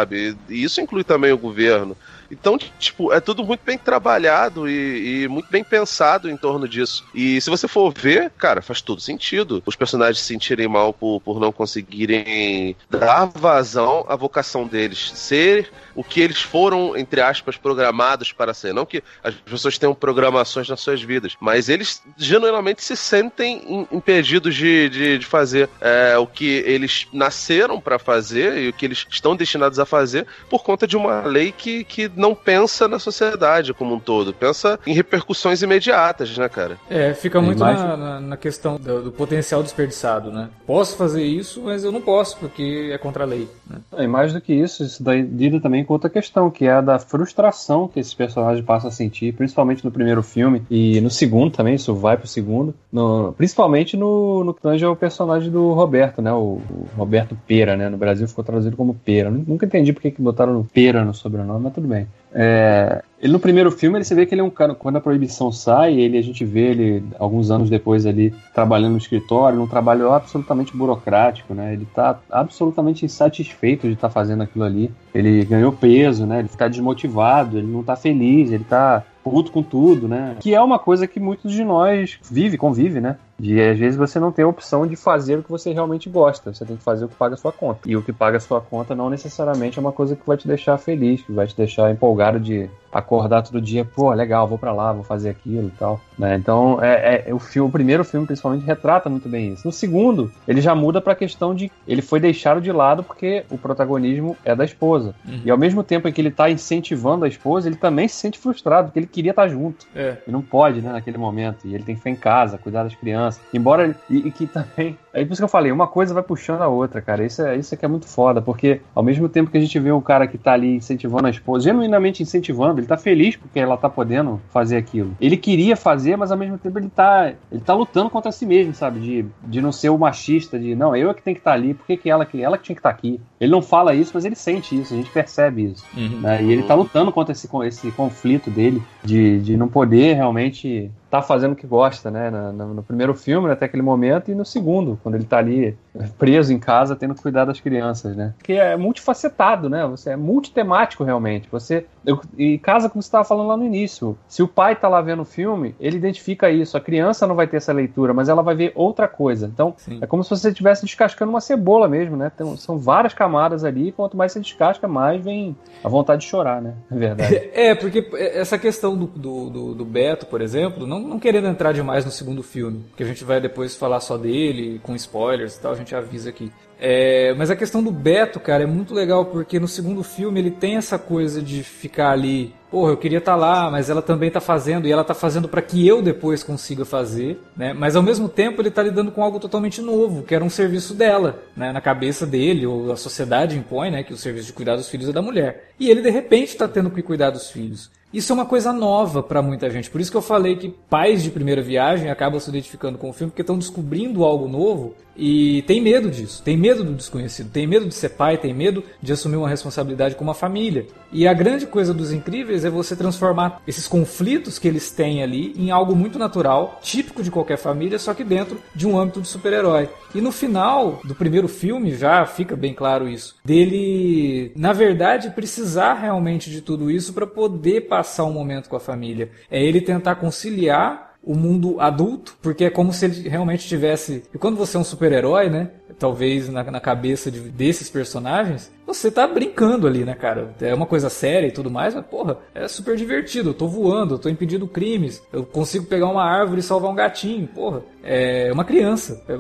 E isso inclui também o governo. Então, tipo, é tudo muito bem trabalhado e, e, muito bem pensado em torno disso. E se você for ver, cara, faz todo sentido os personagens se sentirem mal por, por não conseguirem dar vazão à vocação deles, ser o que eles foram, entre aspas, programados para ser. Não que as pessoas tenham programações nas suas vidas, mas eles genuinamente se sentem impedidos de, de, de fazer é, o que eles nasceram para fazer e o que eles estão destinados a fazer por conta de uma lei que, que não pensa na sociedade como um todo, pensa em repercussões imediatas, né, cara? É, fica muito na, na, na, questão do, do, potencial desperdiçado, né? Posso fazer isso, mas eu não posso, porque é contra a lei. Né? É, e mais do que isso, isso daí lida também com outra questão, que é a da frustração que esses personagens passam a sentir, principalmente no primeiro filme e no segundo também, isso vai pro segundo, no, principalmente no, no que tange o personagem do Roberto, né? O, o, Roberto Pera, né? No Brasil ficou traduzido como Pera. Nunca entendi porque que botaram Pera no sobrenome, mas tudo bem. É, ele no primeiro filme ele se vê que ele é um cara quando a proibição sai ele a gente vê ele alguns anos depois ali trabalhando no escritório num trabalho absolutamente burocrático né ele está absolutamente insatisfeito de estar tá fazendo aquilo ali ele ganhou peso né ele está desmotivado ele não está feliz ele está puto com tudo, né? Que é uma coisa que muitos de nós vive, convive, né? De às vezes você não tem a opção de fazer o que você realmente gosta. Você tem que fazer o que paga a sua conta. E o que paga a sua conta não necessariamente é uma coisa que vai te deixar feliz, que vai te deixar empolgado de acordar todo dia, pô, legal, vou para lá, vou fazer aquilo e tal. Né? Então, é, é, o, filme, o primeiro filme, principalmente, retrata muito bem isso. No segundo, ele já muda pra questão de ele foi deixado de lado porque o protagonismo é da esposa. Uhum. E ao mesmo tempo em que ele tá incentivando a esposa, ele também se sente frustrado, porque ele queria estar tá junto. É. E não pode, né, naquele momento. E ele tem que ficar em casa, cuidar das crianças. Embora. E, e que também. É por isso que eu falei, uma coisa vai puxando a outra, cara. Isso é, isso é que é muito foda, porque ao mesmo tempo que a gente vê um cara que tá ali incentivando a esposa, genuinamente incentivando, ele tá feliz porque ela tá podendo fazer aquilo. Ele queria fazer, mas ao mesmo tempo ele tá, ele tá lutando contra si mesmo, sabe? De, de não ser o machista, de não, eu é que tenho que estar tá ali, por que, que ela que ela que tinha que estar tá aqui? Ele não fala isso, mas ele sente isso, a gente percebe isso. Uhum. Né? E ele tá lutando contra esse, esse conflito dele de, de não poder realmente tá fazendo o que gosta, né? No, no, no primeiro filme, até aquele momento, e no segundo, quando ele tá ali preso em casa tendo que cuidar das crianças, né? Que é multifacetado, né? Você é multitemático realmente. Você eu, e casa como você estava falando lá no início. Se o pai tá lá vendo o filme, ele identifica isso. A criança não vai ter essa leitura, mas ela vai ver outra coisa. Então, Sim. é como se você estivesse descascando uma cebola mesmo, né? Então, são várias camadas ali, e quanto mais você descasca, mais vem a vontade de chorar, né? É verdade. É, porque essa questão do, do, do, do Beto, por exemplo, não, não querendo entrar demais no segundo filme, que a gente vai depois falar só dele, com spoilers e tal, a gente avisa aqui. É, mas a questão do Beto, cara, é muito legal porque no segundo filme ele tem essa coisa de ficar ali, porra, eu queria estar tá lá, mas ela também está fazendo e ela está fazendo para que eu depois consiga fazer, né? Mas ao mesmo tempo ele está lidando com algo totalmente novo, que era um serviço dela, né? Na cabeça dele ou a sociedade impõe, né? Que o serviço de cuidar dos filhos é da mulher. E ele de repente está tendo que cuidar dos filhos. Isso é uma coisa nova para muita gente. Por isso que eu falei que pais de primeira viagem acabam se identificando com o filme porque estão descobrindo algo novo e tem medo disso, tem medo do desconhecido, tem medo de ser pai, tem medo de assumir uma responsabilidade com uma família. E a grande coisa dos incríveis é você transformar esses conflitos que eles têm ali em algo muito natural, típico de qualquer família, só que dentro de um âmbito de super-herói. E no final do primeiro filme já fica bem claro isso, dele, na verdade, precisar realmente de tudo isso para poder passar um momento com a família. É ele tentar conciliar o mundo adulto, porque é como se ele realmente tivesse. E quando você é um super-herói, né? Talvez na, na cabeça de, desses personagens, você tá brincando ali, né, cara? É uma coisa séria e tudo mais, mas, porra, é super divertido. Eu tô voando, eu tô impedindo crimes, eu consigo pegar uma árvore e salvar um gatinho, porra. É uma criança. É,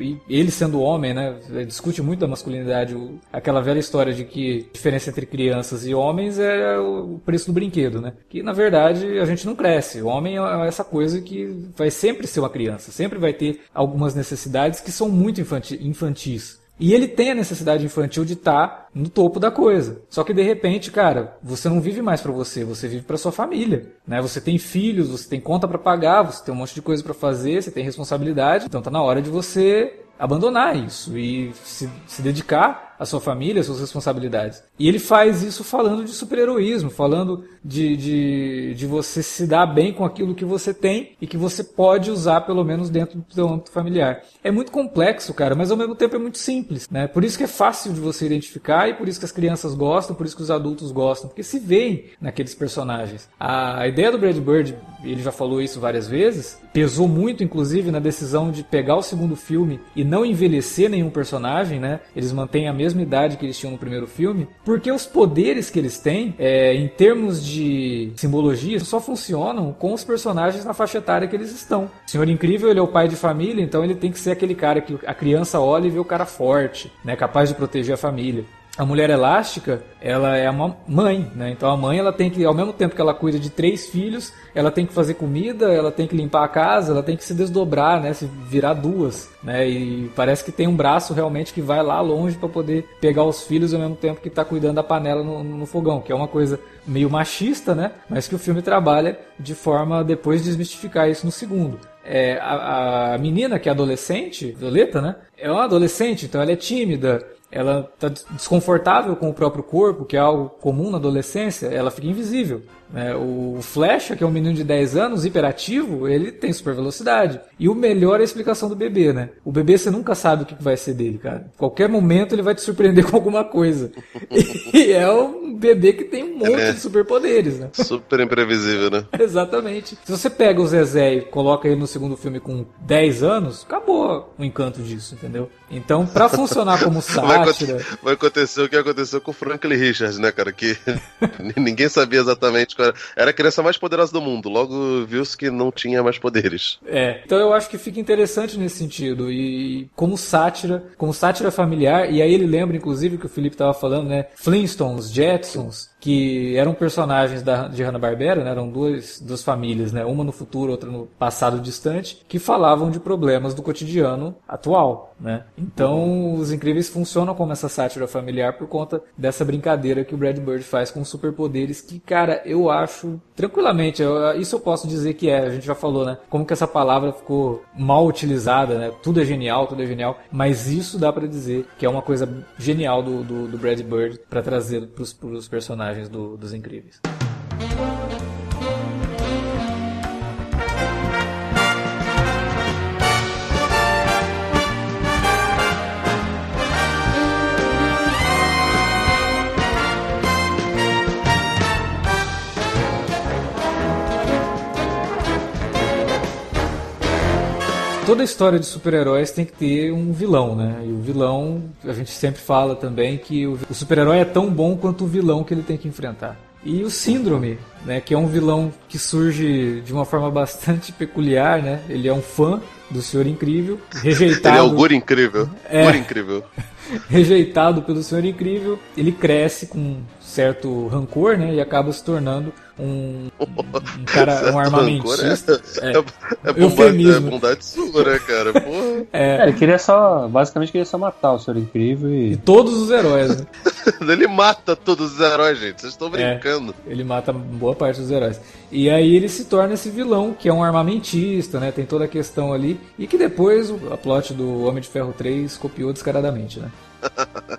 e ele sendo homem, né? Discute muito da masculinidade. Aquela velha história de que a diferença entre crianças e homens é o preço do brinquedo, né? Que na verdade a gente não cresce. O homem é essa coisa que vai sempre ser uma criança, sempre vai ter algumas necessidades que são muito infantis. E ele tem a necessidade infantil de estar tá no topo da coisa. Só que de repente, cara, você não vive mais para você, você vive para sua família, né? Você tem filhos, você tem conta para pagar, você tem um monte de coisa para fazer, você tem responsabilidade. Então tá na hora de você abandonar isso e se, se dedicar à sua família, às suas responsabilidades. E ele faz isso falando de super-heroísmo, falando de, de, de você se dar bem com aquilo que você tem e que você pode usar pelo menos dentro do seu âmbito familiar. É muito complexo, cara, mas ao mesmo tempo é muito simples, né? Por isso que é fácil de você identificar e por isso que as crianças gostam, por isso que os adultos gostam, porque se veem naqueles personagens. A ideia do Brad Bird, ele já falou isso várias vezes, pesou muito inclusive na decisão de pegar o segundo filme e não envelhecer nenhum personagem, né? Eles mantêm a mesma idade que eles tinham no primeiro filme, porque os poderes que eles têm, é, em termos de simbologia, só funcionam com os personagens na faixa etária que eles estão. O Senhor Incrível, ele é o pai de família, então ele tem que ser aquele cara que a criança olha e vê o cara forte, né? Capaz de proteger a família a mulher elástica, ela é uma mãe, né? Então a mãe ela tem que, ao mesmo tempo que ela cuida de três filhos, ela tem que fazer comida, ela tem que limpar a casa, ela tem que se desdobrar, né? Se virar duas, né? E parece que tem um braço realmente que vai lá longe para poder pegar os filhos ao mesmo tempo que está cuidando da panela no, no, fogão, que é uma coisa meio machista, né? Mas que o filme trabalha de forma depois desmistificar isso no segundo. É, a, a menina que é adolescente, Violeta, né? É uma adolescente, então ela é tímida, ela está desconfortável com o próprio corpo, que é algo comum na adolescência, ela fica invisível. É, o Flecha, que é um menino de 10 anos, hiperativo, ele tem super velocidade. E o melhor é a explicação do bebê, né? O bebê você nunca sabe o que vai ser dele, cara. Qualquer momento ele vai te surpreender com alguma coisa. e é um bebê que tem um monte é. de superpoderes, né? Super imprevisível, né? Exatamente. Se você pega o Zezé e coloca ele no segundo filme com 10 anos, acabou o encanto disso, entendeu? Então, para funcionar como sátira. Vai, vai acontecer o que aconteceu com o Franklin Richards, né, cara? Que ninguém sabia exatamente qual era. Era a criança mais poderosa do mundo, logo viu-se que não tinha mais poderes. É, então eu acho que fica interessante nesse sentido. E como sátira, como sátira familiar, e aí ele lembra, inclusive, que o Felipe estava falando, né? Flintstones, Jetsons, que eram personagens da, de Hanna-Barbera, né? eram duas, duas famílias, né? uma no futuro, outra no passado distante, que falavam de problemas do cotidiano atual. Né? Então, Os Incríveis funcionam como essa sátira familiar por conta dessa brincadeira que o Brad Bird faz com superpoderes, que, cara, eu acho tranquilamente, eu, isso eu posso dizer que é, a gente já falou, né? Como que essa palavra ficou mal utilizada, né? Tudo é genial, tudo é genial, mas isso dá para dizer que é uma coisa genial do, do, do Brad Bird para trazer para os personagens personagens do, dos Incríveis. Toda história de super-heróis tem que ter um vilão, né? E o vilão, a gente sempre fala também que o super-herói é tão bom quanto o vilão que ele tem que enfrentar. E o Síndrome, né, que é um vilão que surge de uma forma bastante peculiar, né? Ele é um fã do Senhor Incrível, rejeitado. Ele é o Guri Incrível. É. Guri Incrível. rejeitado pelo Senhor Incrível, ele cresce com certo rancor, né? E acaba se tornando um, um cara, um armamentista. É, É, é, é, eufemismo. é bondade sua, né, cara? Porra. É, ele queria só, basicamente queria só matar o Senhor Incrível E e... todos os heróis, né? Ele mata todos os heróis, gente. Vocês estão É. brincando. Ele mata boa parte dos heróis. E aí ele se torna esse vilão, que é um armamentista, né? Tem toda a questão ali. E que depois o- a plot do Homem de Ferro 3 copiou descaradamente, né?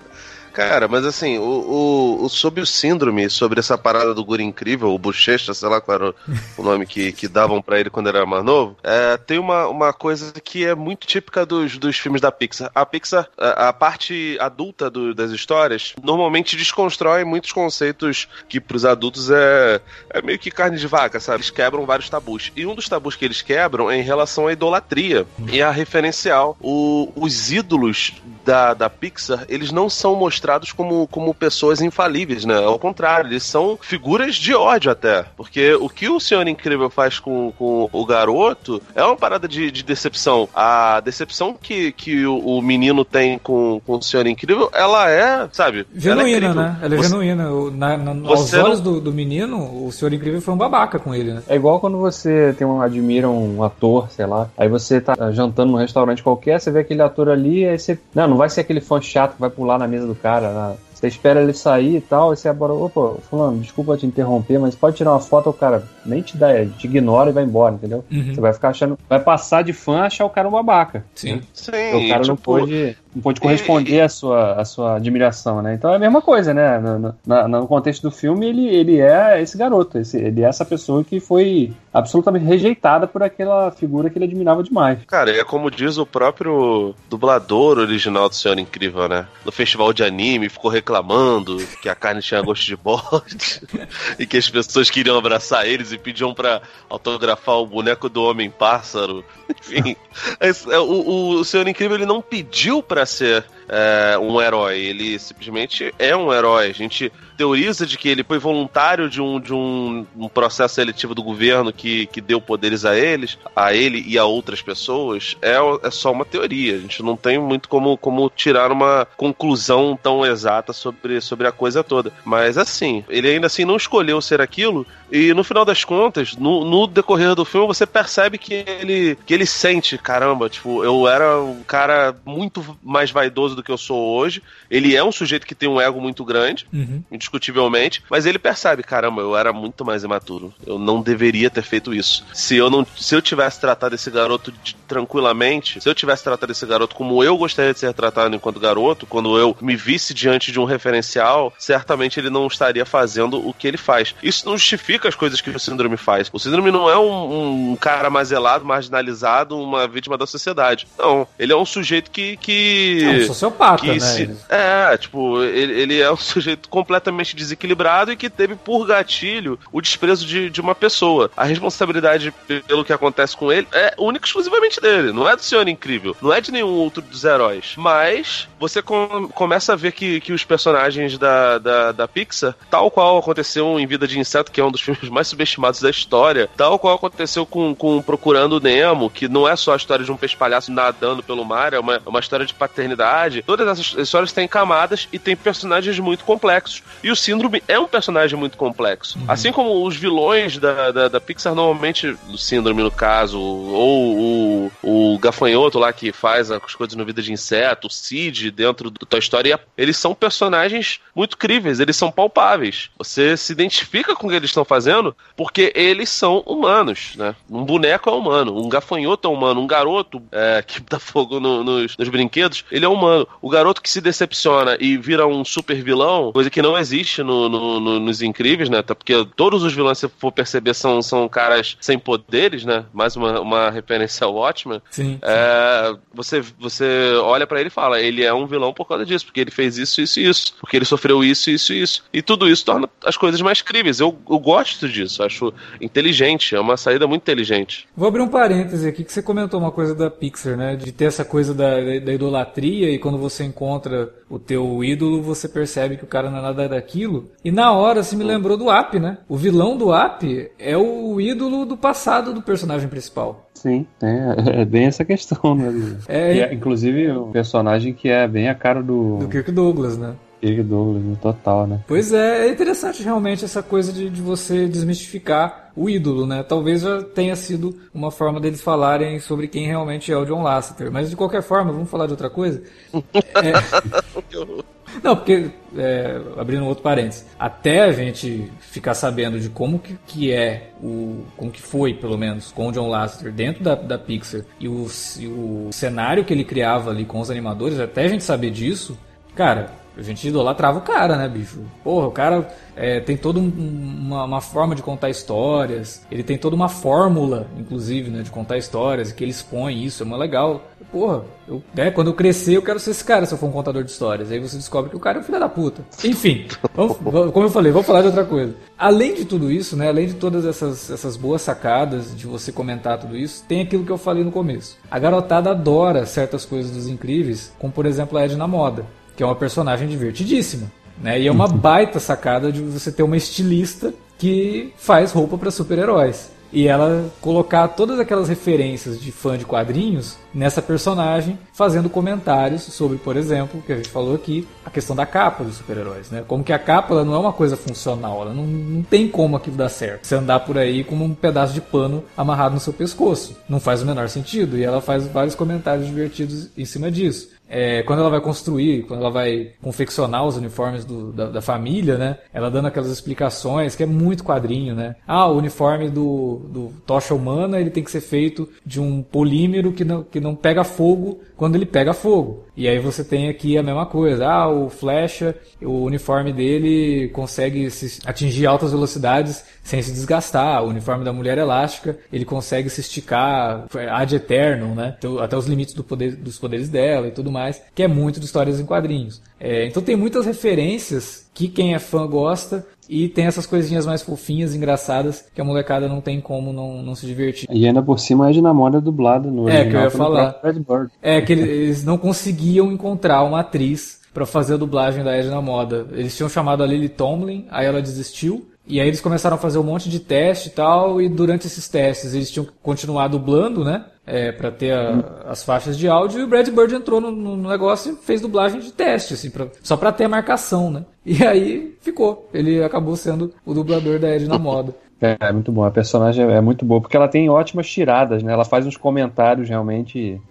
Cara, mas assim, o, o, o- sobre o síndrome, sobre essa parada do guri incrível, o bochecha, sei lá qual era o, nome que, que davam pra ele quando ele era mais novo, é, tem uma, uma coisa que é muito típica dos, dos filmes da Pixar. A Pixar, a, a parte adulta do- das histórias, normalmente desconstrói muitos conceitos que pros adultos é, é meio que carne de vaca, sabe? Eles quebram vários tabus. E um dos tabus que eles quebram é em relação à idolatria e a referencial. O- os ídolos da, da Pixar, eles não são mostrados como, como pessoas infalíveis, né? Ao contrário, eles são figuras de ódio até. Porque o que o Senhor Incrível faz com, com o garoto é uma parada de, de decepção. A decepção que, que o, o menino tem com, com o Senhor Incrível, ela é, sabe? ela é Genuína, né? Ela é Você- genuína. Na, na, aos Você não- olhos do, do menino, o Senhor Incrível foi um babaca com ele, né? É igual quando você tem um, admira um ator, sei lá, aí você tá jantando num restaurante qualquer, você vê aquele ator ali, aí você. Não, não vai ser aquele fã chato que vai pular na mesa do cara. né? Você espera ele sair e tal, aí você agora, opa, fulano, desculpa te interromper, mas pode tirar uma foto, o cara nem te dá, ele te ignora e vai embora, entendeu? Uhum. Você vai ficar achando. Vai passar de fã achar o cara um babaca. Sim. Sim, Porque o cara não tipo, pôde, não pôde corresponder à sua, à sua admiração, né? Então é a mesma coisa, né? No, no- no contexto do filme, ele, ele é esse garoto, esse- ele é essa pessoa que foi absolutamente rejeitada por aquela figura que ele admirava demais. Cara, é como diz o próprio dublador original do Senhor Incrível, né? No festival de anime, ficou reclamando que a carne tinha gosto de bode e que as pessoas queriam abraçar eles e pediam pra autografar o boneco do Homem-Pássaro. Enfim, esse- é, o, o Senhor Incrível ele não pediu pra ser é, um herói, ele simplesmente é um herói. A gente teoriza de que ele foi voluntário de um, de um, um processo seletivo do governo que, que deu poderes a eles, a ele e a outras pessoas, é, é só uma teoria. A gente não tem muito como, como tirar uma conclusão tão exata sobre, sobre a coisa toda. Mas assim, ele ainda assim não escolheu ser aquilo, e no final das contas, no, no decorrer do filme, você percebe que ele, que ele sente, caramba, tipo, eu era um cara muito mais vaidoso do que eu sou hoje. Ele é um sujeito que tem um ego muito grande, Uhum. indiscutivelmente, mas ele percebe, caramba, eu era muito mais imaturo. Eu não deveria ter feito isso. Se eu não, se eu tivesse tratado esse garoto de- tranquilamente, se eu tivesse tratado esse garoto como eu gostaria de ser tratado enquanto garoto, quando eu me visse diante de um referencial, certamente ele não estaria fazendo o que ele faz. Isso não justifica as coisas que o síndrome faz. O síndrome não é um, um cara mazelado, marginalizado, uma vítima da sociedade. Não, ele é um sujeito que que É um sociopata, que né? se- é, tipo, ele, ele é um sujeito completamente desequilibrado e que teve por gatilho o desprezo de, de uma pessoa. A responsabilidade pelo que acontece com ele é única e exclusivamente dele, não é do Senhor Incrível, não é de nenhum outro dos heróis. Mas você com- começa a ver que, que os personagens da, da, da Pixar, tal qual aconteceu em Vida de Inseto, que é um dos filmes mais subestimados da história, tal qual aconteceu com, com Procurando Nemo, que não é só a história de um peixe-palhaço nadando pelo mar, é uma, é uma história de paternidade. Todas essas histórias têm camadas e têm personagens muito complexos. E o Síndrome é um personagem muito complexo. Assim como os vilões da, da, da Pixar, normalmente, do Síndrome no caso, ou o, o gafanhoto lá que faz as coisas no Vida de Inseto, o Cid dentro do Toy Story, eles são personagens muito críveis, eles são palpáveis. Você se identifica com o que eles estão fazendo porque eles são humanos, né? Um boneco é humano, um gafanhoto é humano, um garoto é, que dá fogo no- nos, nos brinquedos, ele é humano. Falando, o garoto que se decepciona e vira um super vilão, coisa que não existe no, no, no, nos Incríveis, né? Porque todos os vilões, se for perceber, são, são caras sem poderes, né? Mais uma, uma referência ao Watchmen. Sim. É, você, você olha para ele e fala, ele é um vilão por causa disso, porque ele fez isso, isso e isso, porque ele sofreu isso, isso e isso. E tudo isso torna as coisas mais críveis. Eu, eu gosto disso, acho inteligente, é uma saída muito inteligente. Vou abrir um parêntese aqui que você comentou uma coisa da Pixar, né? De ter essa coisa da, da idolatria e quando você encontra o teu ídolo, você percebe que o cara não é nada daquilo. E na hora se me lembrou do App, né? O vilão do App é o ídolo do passado do personagem principal. Sim, é, é bem essa questão, né? É, é, inclusive um personagem que é bem a cara do. Do Kirk Douglas, né? Kirk Douglas, no total, né? Pois é, é interessante realmente essa coisa de, de você desmistificar o ídolo, né? Talvez já tenha sido uma forma deles falarem sobre quem realmente é o John Lasseter. Mas de qualquer forma, vamos falar de outra coisa. é... Não, porque, é, abrindo um outro parênteses, até a gente ficar sabendo de como que, que é, o, como que foi, pelo menos, com o John Lasseter dentro da, da Pixar e o, e o cenário que ele criava ali com os animadores, até a gente saber disso, cara, a gente idolatrava o cara, né, bicho? Porra, o cara é, tem toda um, uma, uma, forma de contar histórias, ele tem toda uma fórmula, inclusive, né, de contar histórias, que ele expõe isso, é muito legal. Porra, eu, né, quando eu crescer eu quero ser esse cara se eu for um contador de histórias. Aí você descobre que o cara é um filho da puta. Enfim, vamos, como eu falei, vamos falar de outra coisa. Além de tudo isso, né, além de todas essas, essas boas sacadas de você comentar tudo isso, tem aquilo que eu falei no começo. A garotada adora certas coisas dos incríveis, como por exemplo a Edna Moda que é uma personagem divertidíssima. Né? E é uma baita sacada de você ter uma estilista que faz roupa para super-heróis. E ela colocar todas aquelas referências de fã de quadrinhos nessa personagem, fazendo comentários sobre, por exemplo, que a gente falou aqui, a questão da capa dos super-heróis, né? Como que a capa ela não é uma coisa funcional, ela não, não tem como aquilo dar certo. Você andar por aí com um pedaço de pano amarrado no seu pescoço. Não faz o menor sentido. E ela faz vários comentários divertidos em cima disso é, quando ela vai construir, quando ela vai confeccionar os uniformes do, da, da, família, né? Ela dando aquelas explicações que é muito quadrinho, né? Ah, o uniforme do, do tocha humana ele tem que ser feito de um polímero que não, que não pega fogo quando ele pega fogo. E aí você tem aqui a mesma coisa. Ah, o Flecha, o uniforme dele consegue atingir altas velocidades sem se desgastar. O uniforme da mulher elástica, ele consegue se esticar ad eterno, né? Então, até os limites do poder, dos poderes dela e tudo mais, que é muito de histórias em quadrinhos. É, então tem muitas referências que quem é fã gosta e tem essas coisinhas mais fofinhas, engraçadas, que a molecada não tem como não, não se divertir. E ainda por cima é de namora dublado no É, que eu ia falar. É, que eles não conseguiam encontrar uma atriz para fazer a dublagem da Edna Moda. Eles tinham chamado a Lily Tomlin, aí ela desistiu. E aí eles começaram a fazer um monte de teste e tal, e durante esses testes eles tinham que continuar dublando, né? É, para ter a, as faixas de áudio, e o Brad Bird entrou no, no negócio e fez dublagem de teste, assim, pra, só para ter a marcação, né? E aí ficou. Ele acabou sendo o dublador da Edna Moda. É, é, muito bom. A personagem é muito boa, porque ela tem ótimas tiradas, né? Ela faz uns comentários realmente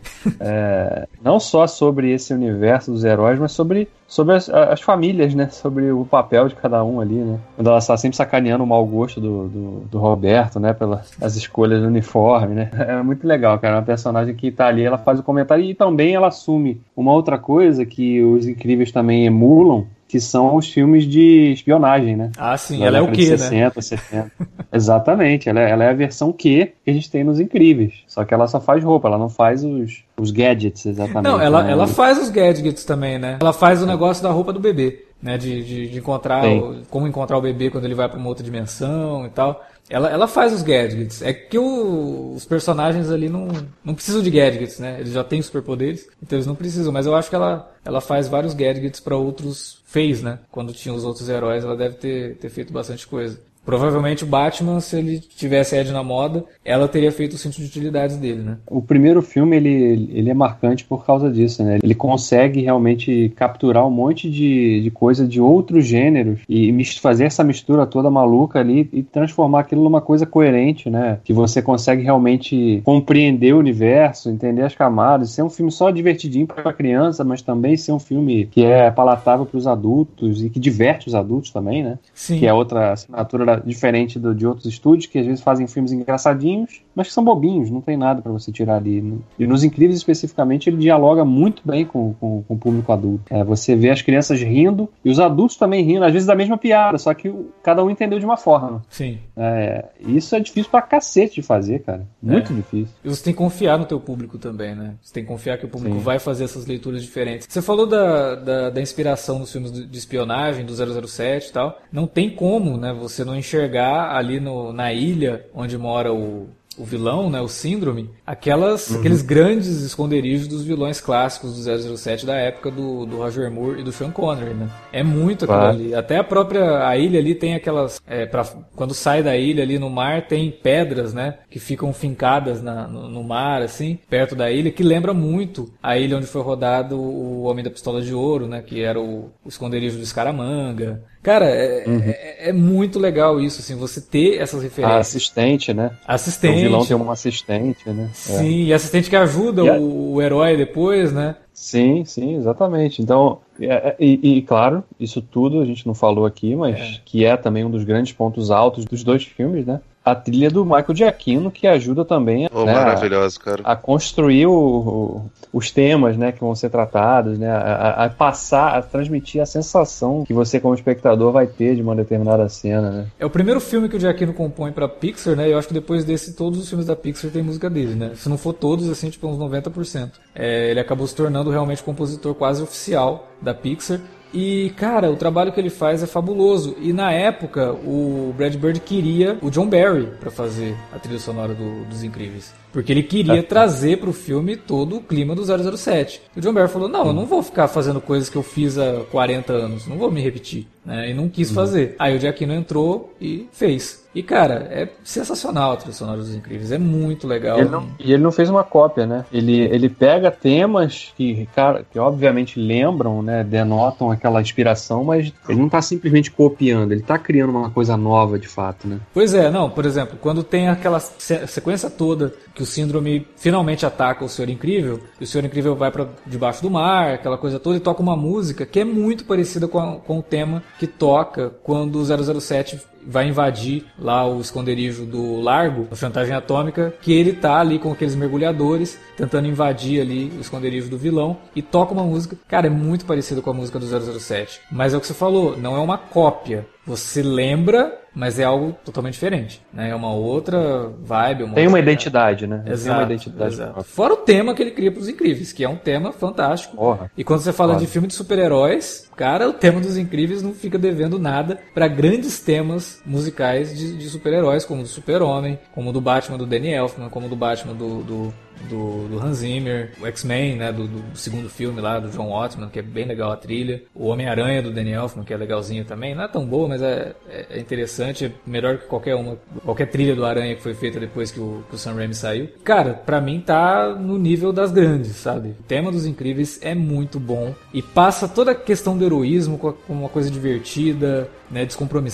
é, não só sobre esse universo dos heróis, mas sobre, sobre as, as, famílias, né? Sobre o papel de cada um ali, né? Quando ela está sempre sacaneando o mau gosto do, do, do Roberto, né? Pelas escolhas do uniforme, né? É muito legal, cara. É uma personagem que tá ali, ela faz o comentário e também ela assume uma outra coisa que os incríveis também emulam, que são os filmes de espionagem, né? Ah, sim, ela é o quê, 60, né? 70. Exatamente, ela é, ela é a versão Q que a gente tem nos Incríveis. Só que ela só faz roupa, ela não faz os, os gadgets, exatamente. Não, ela, né? ela faz os gadgets também, né? Ela faz o negócio da roupa do bebê, né? De, de, de encontrar, o, como encontrar o bebê quando ele vai para uma outra dimensão e tal. Ela, ela faz os gadgets. É que o, os personagens ali não, não precisam de gadgets, né? Eles já têm superpoderes, então eles não precisam. Mas eu acho que ela, ela faz vários gadgets para outros. Fez, né? Quando tinha os outros heróis, ela deve ter, ter feito bastante coisa. Provavelmente o Batman, se ele tivesse Ed na moda, ela teria feito o cinto de utilidades dele, né? O primeiro filme, ele, ele é marcante por causa disso, né? Ele consegue realmente capturar um monte de, de coisa de outros gêneros e fazer essa mistura toda maluca ali e transformar aquilo numa coisa coerente, né? Que você consegue realmente compreender o universo, entender as camadas, ser um filme só divertidinho para criança, mas também ser um filme que é palatável para os adultos e que diverte os adultos também, né? Sim. Que é outra assinatura da diferente do, de outros estúdios que às vezes fazem filmes engraçadinhos, mas que são bobinhos, não tem nada para você tirar ali. E nos Incríveis, especificamente, ele dialoga muito bem com, com, com o público adulto. É, você vê as crianças rindo e os adultos também rindo, às vezes da mesma piada, só que cada um entendeu de uma forma. Sim. É, isso é difícil pra cacete de fazer, cara. Muito É. difícil. E você tem que confiar no teu público também, né? Você tem que confiar que o público Sim. vai fazer essas leituras diferentes. Você falou da, da, da inspiração nos filmes de espionagem, do 007 e tal. Não tem como, né? Você não enxergar ali no, na ilha onde mora o, o vilão, né? O síndrome. Aquelas, Uhum. Aqueles grandes esconderijos dos vilões clássicos do 007 da época do, do Roger Moore e do Sean Connery, né? É muito aquilo Claro. ali. Até a própria a ilha ali tem aquelas. é, pra, quando sai da ilha ali no mar, tem pedras, né? Que ficam fincadas na- no, no mar, assim, perto da ilha, que lembra muito a ilha onde foi rodado o Homem da Pistola de Ouro, né? Que era o, o esconderijo do Escaramanga. Cara, é, é- é muito legal isso, assim, você ter essas A referências. assistente, né? Assistente. O vilão tem uma assistente, né? É. Sim, e assistente que ajuda a- o, o herói depois, né? Sim, sim, exatamente. Então, é- é- e, e, claro, isso tudo a gente não falou aqui, mas que é também um dos grandes pontos altos dos dois filmes, né? A trilha do Michael Giacchino, que ajuda também Oh, né, a, a construir o- o- os temas né, que vão ser tratados, né, a, a- passar, a transmitir a sensação que você, como espectador, vai ter de uma determinada cena. Né? É o primeiro filme que o Giacchino compõe pra Pixar, né? E eu acho que depois desse, todos os filmes da Pixar tem música dele, né? Se não for todos, assim, tipo uns 90%. É, ele acabou se tornando realmente o compositor quase oficial da Pixar. E, cara, o trabalho que ele faz é fabuloso. E na época, o Brad Bird queria o John Barry pra fazer a trilha sonora do- dos Incríveis. Porque ele queria trazer pro filme todo o clima do 007. E o John Barry falou: Não, eu não vou ficar fazendo coisas que eu fiz há 40 anos, não vou me repetir. Né? E não quis fazer. Aí o Giacchino entrou e fez. E, cara, é sensacional a trilha sonora dos Incríveis. É muito legal. Ele não- e ele não fez uma cópia, né? Ele, ele pega temas que, cara, que obviamente lembram, né? Denotam aquela inspiração, mas ele não tá simplesmente copiando, ele tá criando uma coisa nova de fato, né? Pois é, não, por exemplo, quando tem aquela se- sequência toda que o síndrome finalmente ataca o Senhor Incrível, e o Senhor Incrível vai pra debaixo do mar, aquela coisa toda, e toca uma música que é muito parecida com, a- com o tema que toca quando o 007 vai invadir lá o esconderijo do Largo, a chantagem atômica, que ele tá ali com aqueles mergulhadores tentando invadir ali o esconderijo do vilão e toca uma música, cara, é muito parecido com a música do 007. Mas é o que você falou, não é uma cópia. Você lembra, mas é algo totalmente diferente, né? É uma outra vibe, uma Tem uma outra- identidade, né? Tem Exato, uma identidade. exato. Fora o tema que ele cria pros Incríveis, que é um tema fantástico. Porra. E quando você fala de filme de super-heróis, cara, o tema dos Incríveis não fica devendo nada pra grandes temas musicais de, de super-heróis, como o do Super-Homem, como o do Batman do Danny Elfman, como o do Batman do, do, do, do Hans Zimmer, o X-Men, né, do, do segundo filme lá, do John Watman, que é bem legal a trilha, o Homem-Aranha do Danny Elfman, que é legalzinho também, não é tão boa, mas é, é- é interessante, é melhor que qualquer uma, qualquer trilha do Aranha que foi feita depois que o, que o Sam Raimi saiu. Cara, pra mim tá no nível das grandes, sabe? O tema dos Incríveis é muito bom e passa toda a questão do heroísmo com com uma coisa divertida, né,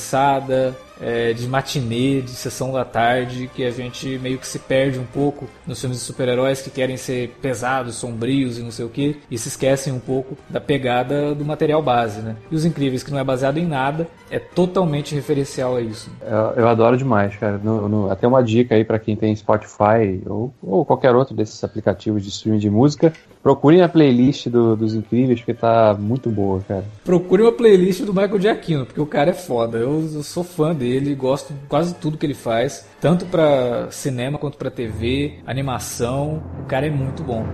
descompromissada, é, de matinê, de sessão da tarde, que a gente meio que se perde um pouco nos filmes de super-heróis que querem ser pesados, sombrios e não sei o que, e se esquecem um pouco da pegada do material base, né? E Os Incríveis, que não é baseado em nada, é totalmente referencial a isso. Eu, eu adoro demais, cara. No- no- até uma dica aí pra quem tem Spotify ou, ou qualquer outro desses aplicativos de streaming de música. Procurem a playlist do- dos Incríveis, porque tá muito boa, cara. Procure uma playlist do Michael Giacchino, porque o cara é foda. Eu, eu sou fã dele, gosto de quase tudo que ele faz, tanto pra cinema quanto pra TV, animação. O cara é muito bom.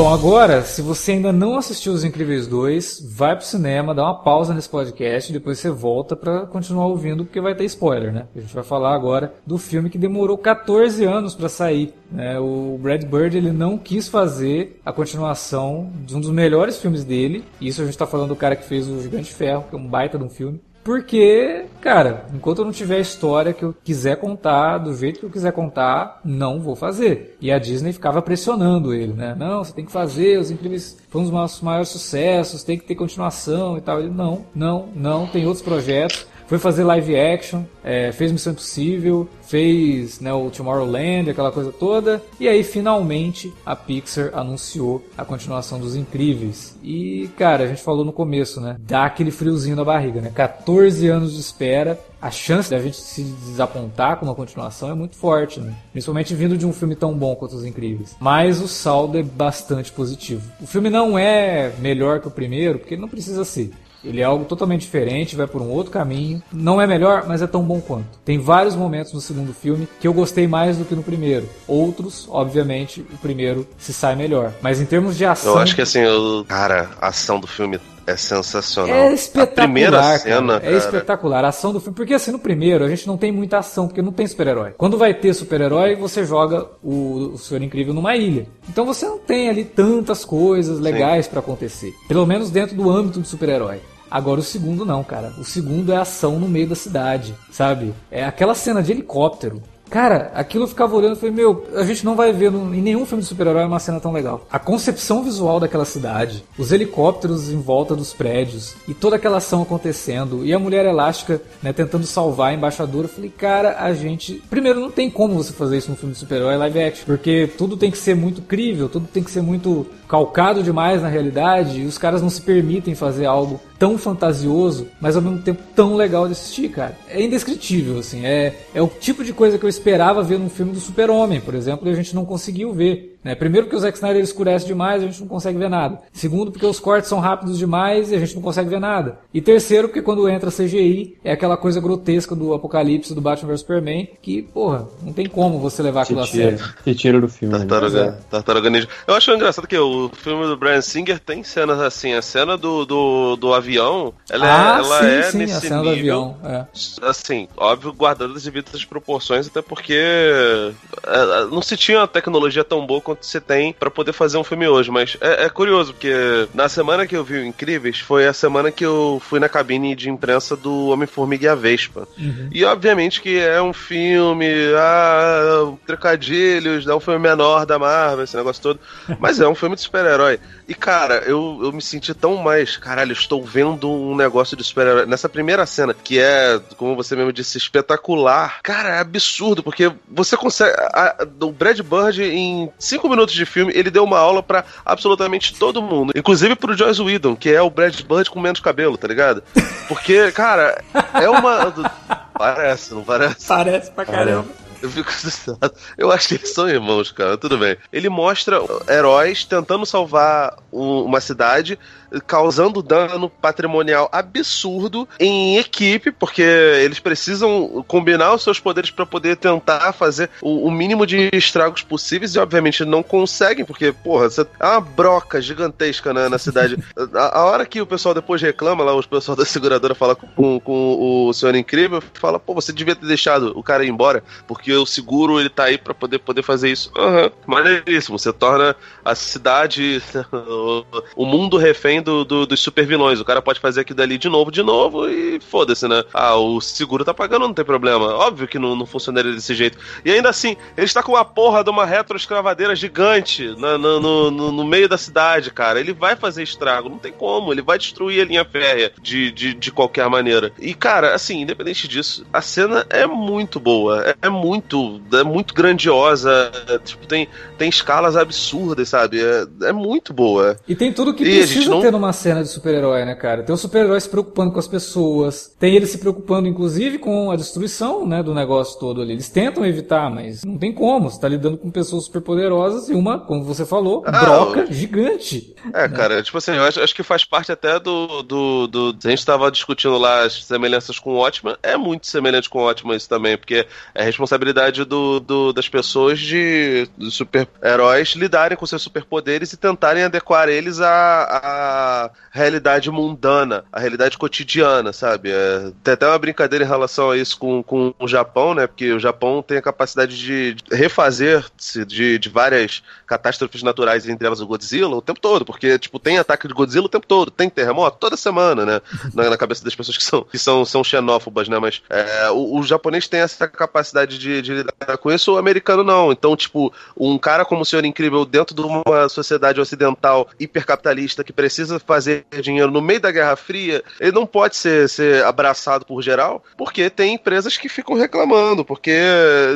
Bom, agora, se você ainda não assistiu Os Incríveis 2, vai pro cinema, dá uma pausa nesse podcast e depois você volta para continuar ouvindo, porque vai ter spoiler, né? A gente vai falar agora do filme que demorou 14 anos para sair. Né? O Brad Bird ele não quis fazer a continuação de um dos melhores filmes dele. Isso a gente tá falando do cara que fez o Gigante Ferro, que é um baita de um filme. Porque, cara, enquanto eu não tiver a história que eu quiser contar, do jeito que eu quiser contar, não vou fazer. E a Disney ficava pressionando ele, né? Não, você tem que fazer, os incríveis foi um dos nossos maiores sucessos, tem que ter continuação e tal. Ele, não, não, não, tem outros projetos foi fazer live action, é, fez Missão Impossível, fez né, o Tomorrowland, aquela coisa toda, e aí finalmente a Pixar anunciou a continuação dos Incríveis. E cara, a gente falou no começo, né? Dá aquele friozinho na barriga, né? 14 anos de espera, a chance de a gente se desapontar com uma continuação é muito forte, né? Principalmente vindo de um filme tão bom quanto Os Incríveis. Mas o saldo é bastante positivo. O filme não é melhor que o primeiro, porque ele não precisa ser. Ele é algo totalmente diferente, vai por um outro caminho. Não é melhor, mas é tão bom quanto. Tem vários momentos no segundo filme que eu gostei mais do que no primeiro. Outros, obviamente, o primeiro se sai melhor. Mas em termos de ação. Eu acho que assim, eu... cara, a ação do filme é sensacional. É espetacular. A primeira cena. Cara, é espetacular. A ação do filme. Porque assim, no primeiro, a gente não tem muita ação, porque não tem super-herói. Quando vai ter super-herói, você joga o, o Senhor Incrível numa ilha. Então você não tem ali tantas coisas legais para acontecer. Pelo menos dentro do âmbito do super-herói. Agora o segundo não, cara. O segundo é ação no meio da cidade, sabe? É aquela cena de helicóptero. Cara, aquilo eu ficava olhando e falei, meu, a gente não vai ver em nenhum filme de super-herói uma cena tão legal. A concepção visual daquela cidade, os helicópteros em volta dos prédios e toda aquela ação acontecendo e a mulher elástica, né, tentando salvar a embaixadora. Eu falei, cara, a gente. Primeiro, não tem como você fazer isso num filme de super-herói live action, porque tudo tem que ser muito crível, tudo tem que ser muito calcado demais na realidade e os caras não se permitem fazer algo tão fantasioso, mas ao mesmo tempo tão legal de assistir, cara. É indescritível, assim. É, é o tipo de coisa que eu esperava ver num filme do Super-Homem, por exemplo, e a gente não conseguiu ver. Né? Primeiro porque o Zack Snyder escurece demais e a gente não consegue ver nada. Segundo porque os cortes são rápidos demais e a gente não consegue ver nada. E terceiro porque quando entra CGI é aquela coisa grotesca do apocalipse do Batman vs Superman que, porra, não tem como você levar aquilo a sério. Te tira do filme. Né? Tartaruga, né? Tartaruga Ninja. Eu acho engraçado que o filme do Brian Singer tem cenas assim. A cena do, do, do avião, ela, é, ah, é, ela sim, é sim, nesse a cena nível. Do avião, é. Assim, óbvio, guardando as devidas proporções, até porque é, não se tinha uma tecnologia tão boa quanto você tem para poder fazer um filme hoje. Mas é, é, curioso, porque na semana que eu vi o Incríveis foi a semana que eu fui na cabine de imprensa do Homem-Formiga e a Vespa. Uhum. E obviamente que é um filme, ah, trocadilhos, é um filme menor da Marvel, esse negócio todo. Mas é um filme de super-herói. E cara, eu, eu me senti tão mais, caralho, estou vendo um negócio de super-herói. Nessa primeira cena, que é, como você mesmo disse, espetacular. Cara, é absurdo, porque você consegue. A, o Brad Bird, em cinco minutos de filme, ele deu uma aula para absolutamente todo mundo. Inclusive pro Joyce Whedon, que é o Brad Bird com menos cabelo, tá ligado? Porque, cara, é uma. Parece, não parece? Parece pra caramba. Eu fico assustado. Eu acho que eles são irmãos, cara. Tudo bem. Ele mostra heróis tentando salvar uma cidade causando dano patrimonial absurdo em equipe, porque eles precisam combinar os seus poderes para poder tentar fazer o, o, mínimo de estragos possíveis e, obviamente, não conseguem, porque, porra, você é uma broca gigantesca na, na cidade. a, a, hora que o pessoal depois reclama, lá, os pessoal da seguradora fala com, com o Senhor Incrível, fala, pô, você devia ter deixado o cara ir embora, porque o seguro ele tá aí para poder, poder fazer isso. Aham, uhum. maneiríssimo. Você torna a cidade, o mundo refém do, do, dos super vilões. O cara pode fazer aquilo dali de novo, de novo e foda-se, né? Ah, o seguro tá pagando, não tem problema. Óbvio que não, não funcionaria desse jeito. E ainda assim, ele está com uma porra de uma retroescravadeira gigante na, no, no, no, meio da cidade, cara. Ele vai fazer estrago, não tem como. Ele vai destruir a linha férrea de, de, de qualquer maneira. E, cara, assim, independente disso, a cena é muito boa. É, é muito, é muito grandiosa. É, tipo, tem, tem escalas absurdas, sabe? É, é muito boa. E tem tudo que e precisa ter tendo uma cena de super-herói, né, cara? Tem o super-herói se preocupando com as pessoas, tem ele se preocupando, inclusive, com a destruição, né, do negócio todo ali. Eles tentam evitar, mas não tem como. Você tá lidando com pessoas superpoderosas e uma, como você falou, ah, broca eu... gigante. É, cara, tipo assim, eu acho, acho, que faz parte até do, do, do... A gente tava discutindo lá as semelhanças com o Watchman, é muito semelhante com o Watchman isso também, porque é responsabilidade do, do das pessoas de super-heróis lidarem com seus superpoderes e tentarem adequar eles à, realidade mundana, à realidade cotidiana, sabe? É, tem até uma brincadeira em relação a isso com, com o Japão, né? Porque o Japão tem a capacidade de refazer-se de, de várias catástrofes naturais, entre elas o Godzilla, o tempo todo, porque, tipo, tem ataque de Godzilla o tempo todo, tem terremoto toda semana, né? Na, na cabeça das pessoas que são, que são, são xenófobas, né? Mas é, o, o, japonês tem essa capacidade de, de lidar com isso, o americano não. Então, tipo, um cara como o Senhor Incrível dentro de uma sociedade ocidental hipercapitalista que precisa fazer dinheiro no meio da Guerra Fria, ele não pode ser, ser abraçado por geral, porque tem empresas que ficam reclamando, porque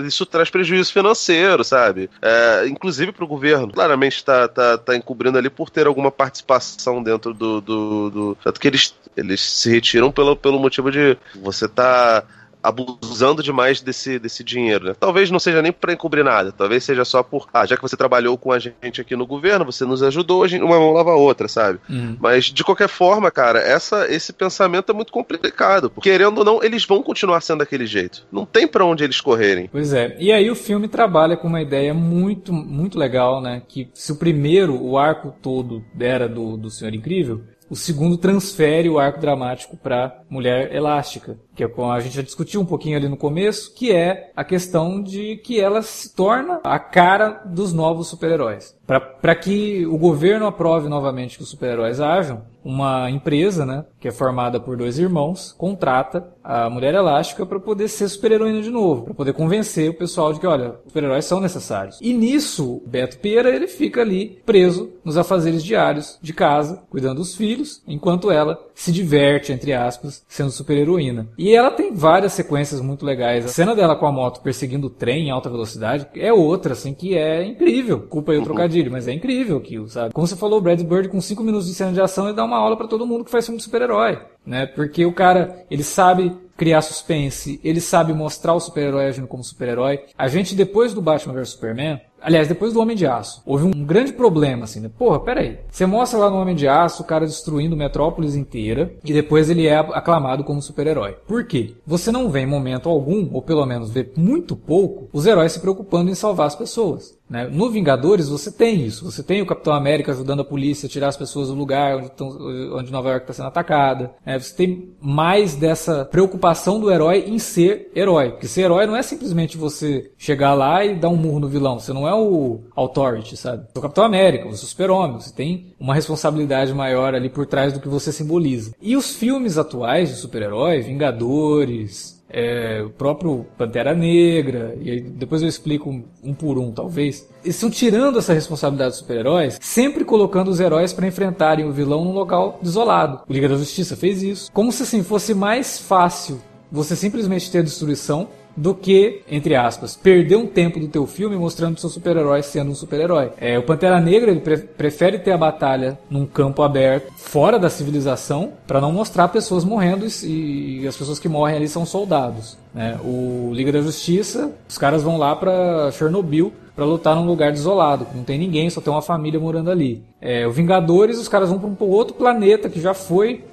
isso traz prejuízo financeiro, sabe? É, inclusive para o governo. Claramente está tá, tá encobrindo ali por ter alguma participação dentro do. do, do tanto que eles, eles se retiram pelo, pelo motivo de você tá abusando demais desse, desse dinheiro. Né? Talvez não seja nem para encobrir nada, talvez seja só por, ah, já que você trabalhou com a gente aqui no governo, você nos ajudou, uma mão lava a outra, sabe? Uhum. Mas de qualquer forma, cara, essa, esse pensamento é muito complicado. Querendo ou não, eles vão continuar sendo daquele jeito. Não tem para onde eles correrem. Pois é. E aí o filme trabalha com uma ideia muito, muito legal, né? Que se o primeiro, o arco todo era do, do Senhor Incrível, o segundo transfere o arco dramático para Mulher Elástica, que é a gente já discutiu um pouquinho ali no começo, que é a questão de que ela se torna a cara dos novos super-heróis. Para que o governo aprove novamente que os super-heróis ajam, uma empresa, né, que é formada por dois irmãos, contrata a Mulher Elástica para poder ser super-heroína de novo, para poder convencer o pessoal de que, olha, super-heróis são necessários. E nisso, Beto Pera, ele fica ali preso nos afazeres diários de casa, cuidando dos filhos, enquanto ela se diverte, entre aspas, sendo super-heroína. E ela tem várias sequências muito legais. A cena dela com a moto perseguindo o trem em alta velocidade é outra, assim, que é incrível. Culpa aí o trocadilho, mas é incrível aquilo, sabe? Como você falou, o Brad Bird com 5 minutos de cena de ação ele dá uma aula para todo mundo que faz filme de super-herói, né? Porque o cara, ele sabe criar suspense, ele sabe mostrar o super-herói agindo como super-herói. A gente, depois do Batman vs Superman, Aliás, depois do Homem de Aço, houve um grande problema, assim, né? Porra, peraí. Você mostra lá no Homem de Aço o cara destruindo Metrópolis inteira e depois ele é aclamado como super-herói. Por quê? Você não vê em momento algum, ou pelo menos vê muito pouco, os heróis se preocupando em salvar as pessoas. Né? No Vingadores você tem isso. Você tem o Capitão América ajudando a polícia a tirar as pessoas do lugar onde, tão, onde Nova York está sendo atacada. Né? Você tem mais dessa preocupação do herói em ser herói. Porque ser herói não é simplesmente você chegar lá e dar um murro no vilão. Você não é o Authority, sabe? Você é o Capitão América, você é o Super-Homem. Você tem uma responsabilidade maior ali por trás do que você simboliza. E os filmes atuais de super-herói, Vingadores, é, o próprio Pantera Negra, e depois eu explico um, por um, talvez. Eles estão tirando essa responsabilidade dos super-heróis, sempre colocando os heróis para enfrentarem o vilão num local desolado. O Liga da Justiça fez isso. Como se assim fosse mais fácil você simplesmente ter destruição do que, entre aspas, perder um tempo do teu filme mostrando o seu super-herói sendo um super-herói. É, o Pantera Negra ele pre prefere ter a batalha num campo aberto, fora da civilização, para não mostrar pessoas morrendo e, e, as pessoas que morrem ali são soldados. Né? O Liga da Justiça, os caras vão lá para Chernobyl para lutar num lugar desolado, que não tem ninguém, só tem uma família morando ali. É, o Vingadores, os caras vão para um outro planeta que já foi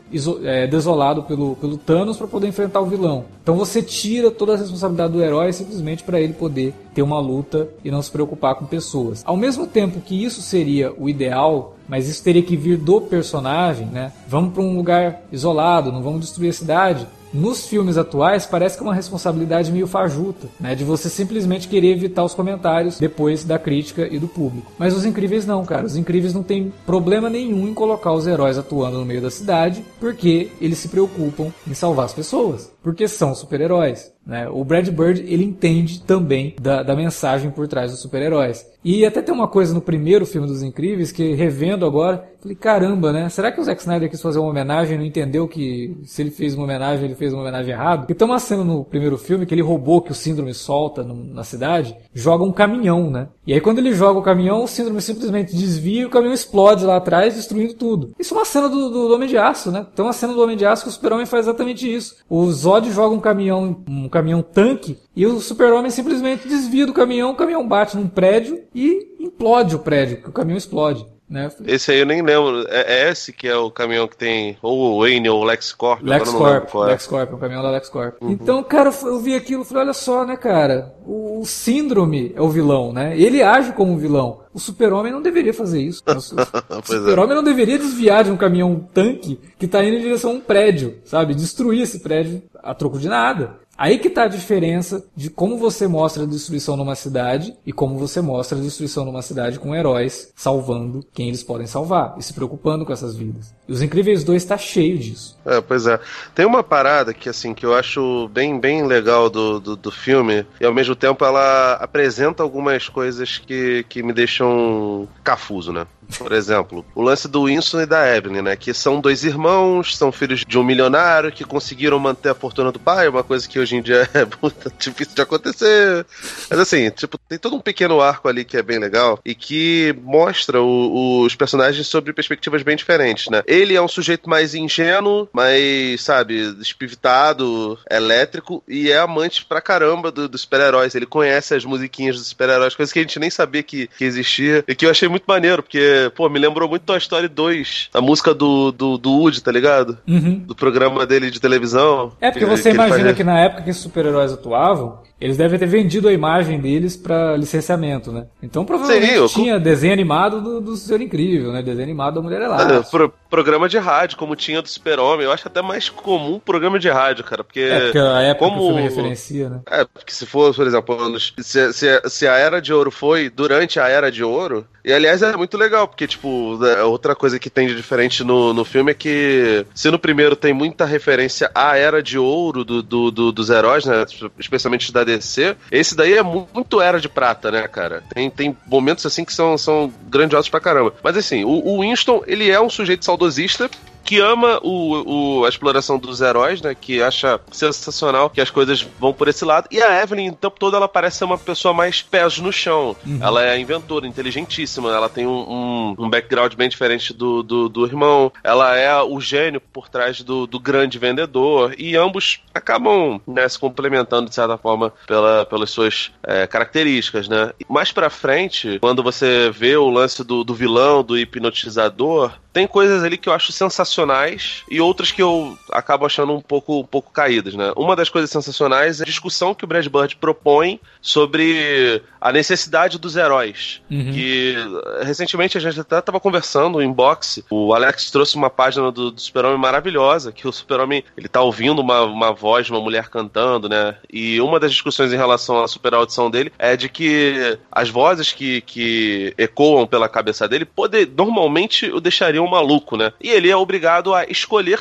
é, desolado pelo, pelo Thanos para poder enfrentar o vilão. Então você tira toda a responsabilidade do herói simplesmente para ele poder ter uma luta e não se preocupar com pessoas. Ao mesmo tempo que isso seria o ideal, mas isso teria que vir do personagem, né? Vamos para um lugar isolado, não vamos destruir a cidade nos filmes atuais parece que é uma responsabilidade meio fajuta, né? De você simplesmente querer evitar os comentários depois da crítica e do público. Mas os incríveis não, cara. Os incríveis não tem problema nenhum em colocar os heróis atuando no meio da cidade, porque eles se preocupam em salvar as pessoas. Porque são super-heróis. Né? O Brad Bird ele entende também da, da mensagem por trás dos super-heróis. E até tem uma coisa no primeiro filme dos Incríveis que revendo agora, falei caramba, né? Será que o Zack Snyder quis fazer uma homenagem e não entendeu que se ele fez uma homenagem ele fez uma homenagem errada? Porque tem uma cena no primeiro filme que ele roubou que o Síndrome solta no, na cidade, joga um caminhão, né? E aí quando ele joga o caminhão, o Síndrome simplesmente desvia e o caminhão explode lá atrás, destruindo tudo. Isso é uma cena do, do, do Homem de Aço, né? Tem uma cena do Homem de Aço que o Super-Homem faz exatamente isso. O Zod joga um caminhão, um caminhão tanque e o super-homem simplesmente desvia do caminhão, o caminhão bate num prédio e implode o prédio, que o caminhão explode. Né? Esse aí eu nem lembro. É, é, esse que é o caminhão que tem ou o Wayne ou o LexCorp? LexCorp, é. LexCorp, é o caminhão da LexCorp. Uhum. Então, cara, eu vi aquilo e falei, olha só, né, cara? O, o, síndrome é o vilão, né? Ele age como um vilão. O super-homem não deveria fazer isso. O, o é. super-homem é. não deveria desviar de um caminhão tanque que tá indo em direção a um prédio, sabe? Destruir esse prédio a troco de nada. Aí que está a diferença de como você mostra a destruição numa cidade e como você mostra a destruição numa cidade com heróis salvando quem eles podem salvar e se preocupando com essas vidas. E os Incríveis 2 está cheio disso. É, pois é. Tem uma parada que assim que eu acho bem, bem legal do, do, do filme e ao mesmo tempo ela apresenta algumas coisas que, que me deixam cafuso, né? Por exemplo, o lance do Winston e da Evelyn, né? Que são dois irmãos, são filhos de um milionário que conseguiram manter a fortuna do pai, uma coisa que hoje em dia é muito difícil de acontecer. Mas assim, tipo, tem todo um pequeno arco ali que é bem legal e que mostra o, os personagens sobre perspectivas bem diferentes, né? Ele é um sujeito mais ingênuo, mais, sabe, espivitado, elétrico e é amante pra caramba dos do super-heróis. Ele conhece as musiquinhas dos super-heróis, coisas que a gente nem sabia que, que existia e que eu achei muito maneiro, porque pô, me lembrou muito Toy Story 2. A música do, do, do Woody, tá ligado? Uhum. Do programa dele de televisão. É, porque você imagina que na época que os super-heróis atuavam, eles devem ter vendido a imagem deles para licenciamento, né? Então provavelmente tinha desenho animado do, do Senhor Incrível, né? Desenho animado da Mulher Elástica. É, pro, programa de rádio, como tinha do Super-Homem. Eu acho até mais comum programa de rádio, cara. Porque, é, porque a época como... que o filme referencia, né? É, porque se for, por exemplo, se, se, se a Era de Ouro foi durante a Era de Ouro, e aliás é muito legal, porque, tipo, né, outra coisa que tem de diferente no, no filme é que se no primeiro tem muita referência à Era de Ouro do, do, do dos heróis, né? Especialmente da DC. Esse daí é muito era de prata, né, cara? Tem, tem momentos assim que são, são grandiosos pra caramba. Mas assim, o, o Winston, ele é um sujeito saudosista que ama o, o, a exploração dos heróis, né? Que acha sensacional que as coisas vão por esse lado. E a Evelyn, o tempo todo, ela parece ser uma pessoa mais pés no chão. Uhum. Ela é inventora, inteligentíssima. Ela tem um, um, um background bem diferente do, do, do, irmão. Ela é o gênio por trás do, do grande vendedor. E ambos acabam né, se complementando, de certa forma, pela, pelas suas é, características, né? Mais pra frente, quando você vê o lance do, do vilão, do hipnotizador, tem coisas ali que eu acho sensacionais e outras que eu acabo achando um pouco, um pouco caídas, né? Uma das coisas sensacionais é a discussão que o Brad Bird propõe sobre a necessidade dos heróis. Uhum. Que recentemente a gente até estava conversando em boxe. O Alex trouxe uma página do, do Super-Homem maravilhosa, que o Super-Homem ele tá ouvindo uma, uma voz de uma mulher cantando, né? E uma das discussões em relação à super audição dele é de que as vozes que, que ecoam pela cabeça dele poder, normalmente o deixariam um maluco, né? E ele é obrigado a escolher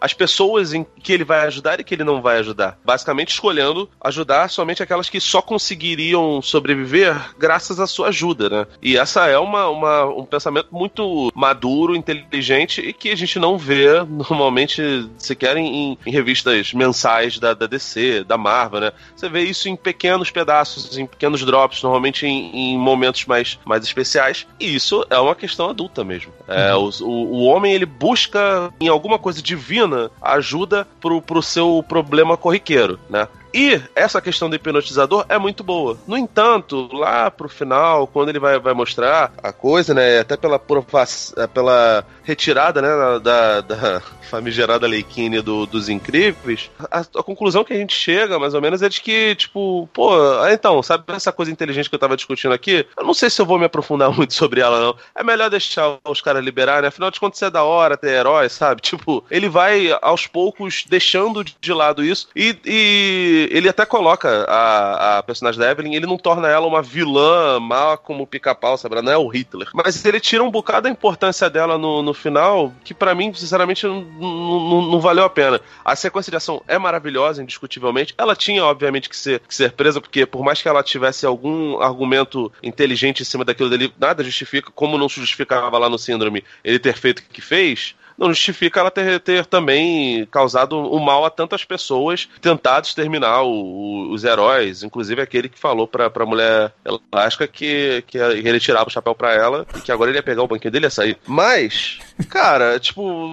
as pessoas em que ele vai ajudar e que ele não vai ajudar. Basicamente escolhendo ajudar somente aquelas que só conseguiriam sobreviver graças à sua ajuda, né? E essa é uma, uma um pensamento muito maduro, inteligente e que a gente não vê normalmente sequer em, em revistas mensais da, da, DC, da Marvel, né? Você vê isso em pequenos pedaços, em pequenos drops, normalmente em, em momentos mais, mais especiais. E isso é uma questão adulta mesmo. É, uhum. O, o homem ele busca em alguma coisa divina ajuda pro, pro seu problema corriqueiro, né? E essa questão do hipnotizador é muito boa. No entanto, lá pro final, quando ele vai, vai mostrar a coisa, né? Até pela, pela retirada, né? Da, da famigerada Leikine do, dos Incríveis, a, a, conclusão que a gente chega, mais ou menos, é de que, tipo, pô, então, sabe essa coisa inteligente que eu tava discutindo aqui? Eu não sei se eu vou me aprofundar muito sobre ela, não. É melhor deixar os caras liberarem, né? Afinal de contas, é da hora ter heróis, sabe? Tipo, ele vai aos poucos deixando de lado isso e, e ele até coloca a, a personagem da Evelyn, ele não torna ela uma vilã má como pica-pau, sabe? Ela não é o Hitler. Mas ele tira um bocado da importância dela no, no final que para mim, sinceramente, não, valeu a pena. A sequência de ação é maravilhosa, indiscutivelmente. Ela tinha, obviamente, que ser, que ser presa, porque por mais que ela tivesse algum argumento inteligente em cima daquilo dele, nada justifica, como não se justificava lá no Síndrome ele ter feito o que fez não justifica ela ter, ter também causado o um mal a tantas pessoas, tentado exterminar o, o, os heróis, inclusive aquele que falou pra, pra mulher elástica que, que ele tirava o chapéu pra ela e que agora ele ia pegar o banquinho dele e ia sair. Mas, cara, tipo,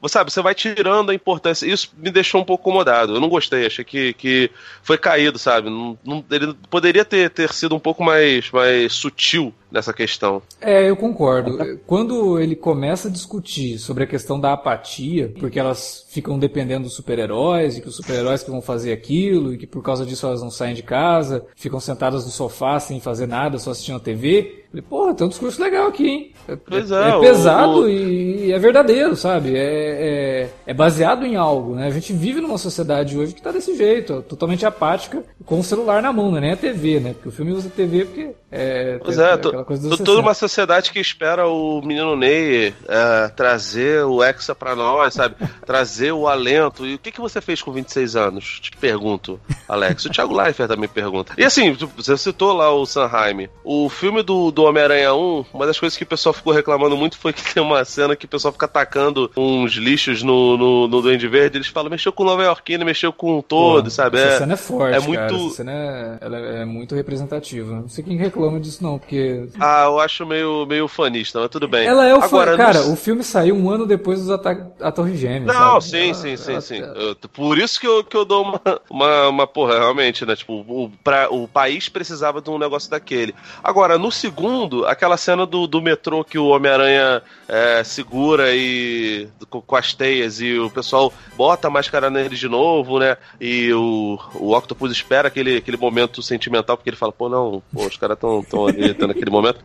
você sabe, você vai tirando a importância. Isso me deixou um pouco incomodado. Eu não gostei, achei que, que foi caído, sabe? Não, não, ele poderia ter, ter sido um pouco mais, mais sutil nessa questão. É, eu concordo. Quando ele começa a discutir sobre a questão da apatia, porque elas ficam dependendo dos super-heróis, e que os super-heróis que vão fazer aquilo, e que por causa disso elas não saem de casa, ficam sentadas no sofá sem fazer nada, só assistindo a TV. Falei, porra, tem um discurso legal aqui, hein? É, pois é, é pesado o... e, e, é verdadeiro, sabe? É, é, é, baseado em algo, né? A gente vive numa sociedade hoje que tá desse jeito, totalmente apática, com o celular na mão, não é nem a TV, né? Porque o filme usa TV porque é. Pois é, aquela coisa do toda uma sociedade que espera o menino Ney é, trazer o Hexa pra nós, sabe? trazer o alento. E o que, que você fez com 26 anos? Te pergunto, Alex. O Thiago Leifert também pergunta. E assim, você citou lá o Sanheim. O filme do, do Homem-Aranha 1, uma das coisas que o pessoal ficou reclamando muito foi que tem uma cena que o pessoal fica atacando uns lixos no, no, no Duende Verde. Eles falam, mexeu com o Nova Yorkino, mexeu com todo, Pô, sabe? Essa é, cena é forte, é muito... Cara. Essa cena é, ela é muito representativa. Não sei quem reclama disso não, porque... Ah, eu acho meio, meio fanista, mas tudo bem. Ela é o Agora, Cara, o filme saiu um ano depois dos ataques à Torre Gêmea, Não, sabe? sim, ela, sim, sim, ela... sim. Eu, por isso que eu, que eu dou uma, uma, uma porra, realmente, né? Tipo, o, pra, o país precisava de um negócio daquele. Agora, no segundo, aquela cena do, do metrô que o Homem-Aranha é, segura e com, com, as teias e o pessoal bota a máscara nele de novo, né? E o, o Octopus espera aquele, aquele momento sentimental, porque ele fala, pô, não, pô, os caras estão tão ali, tão naquele momento.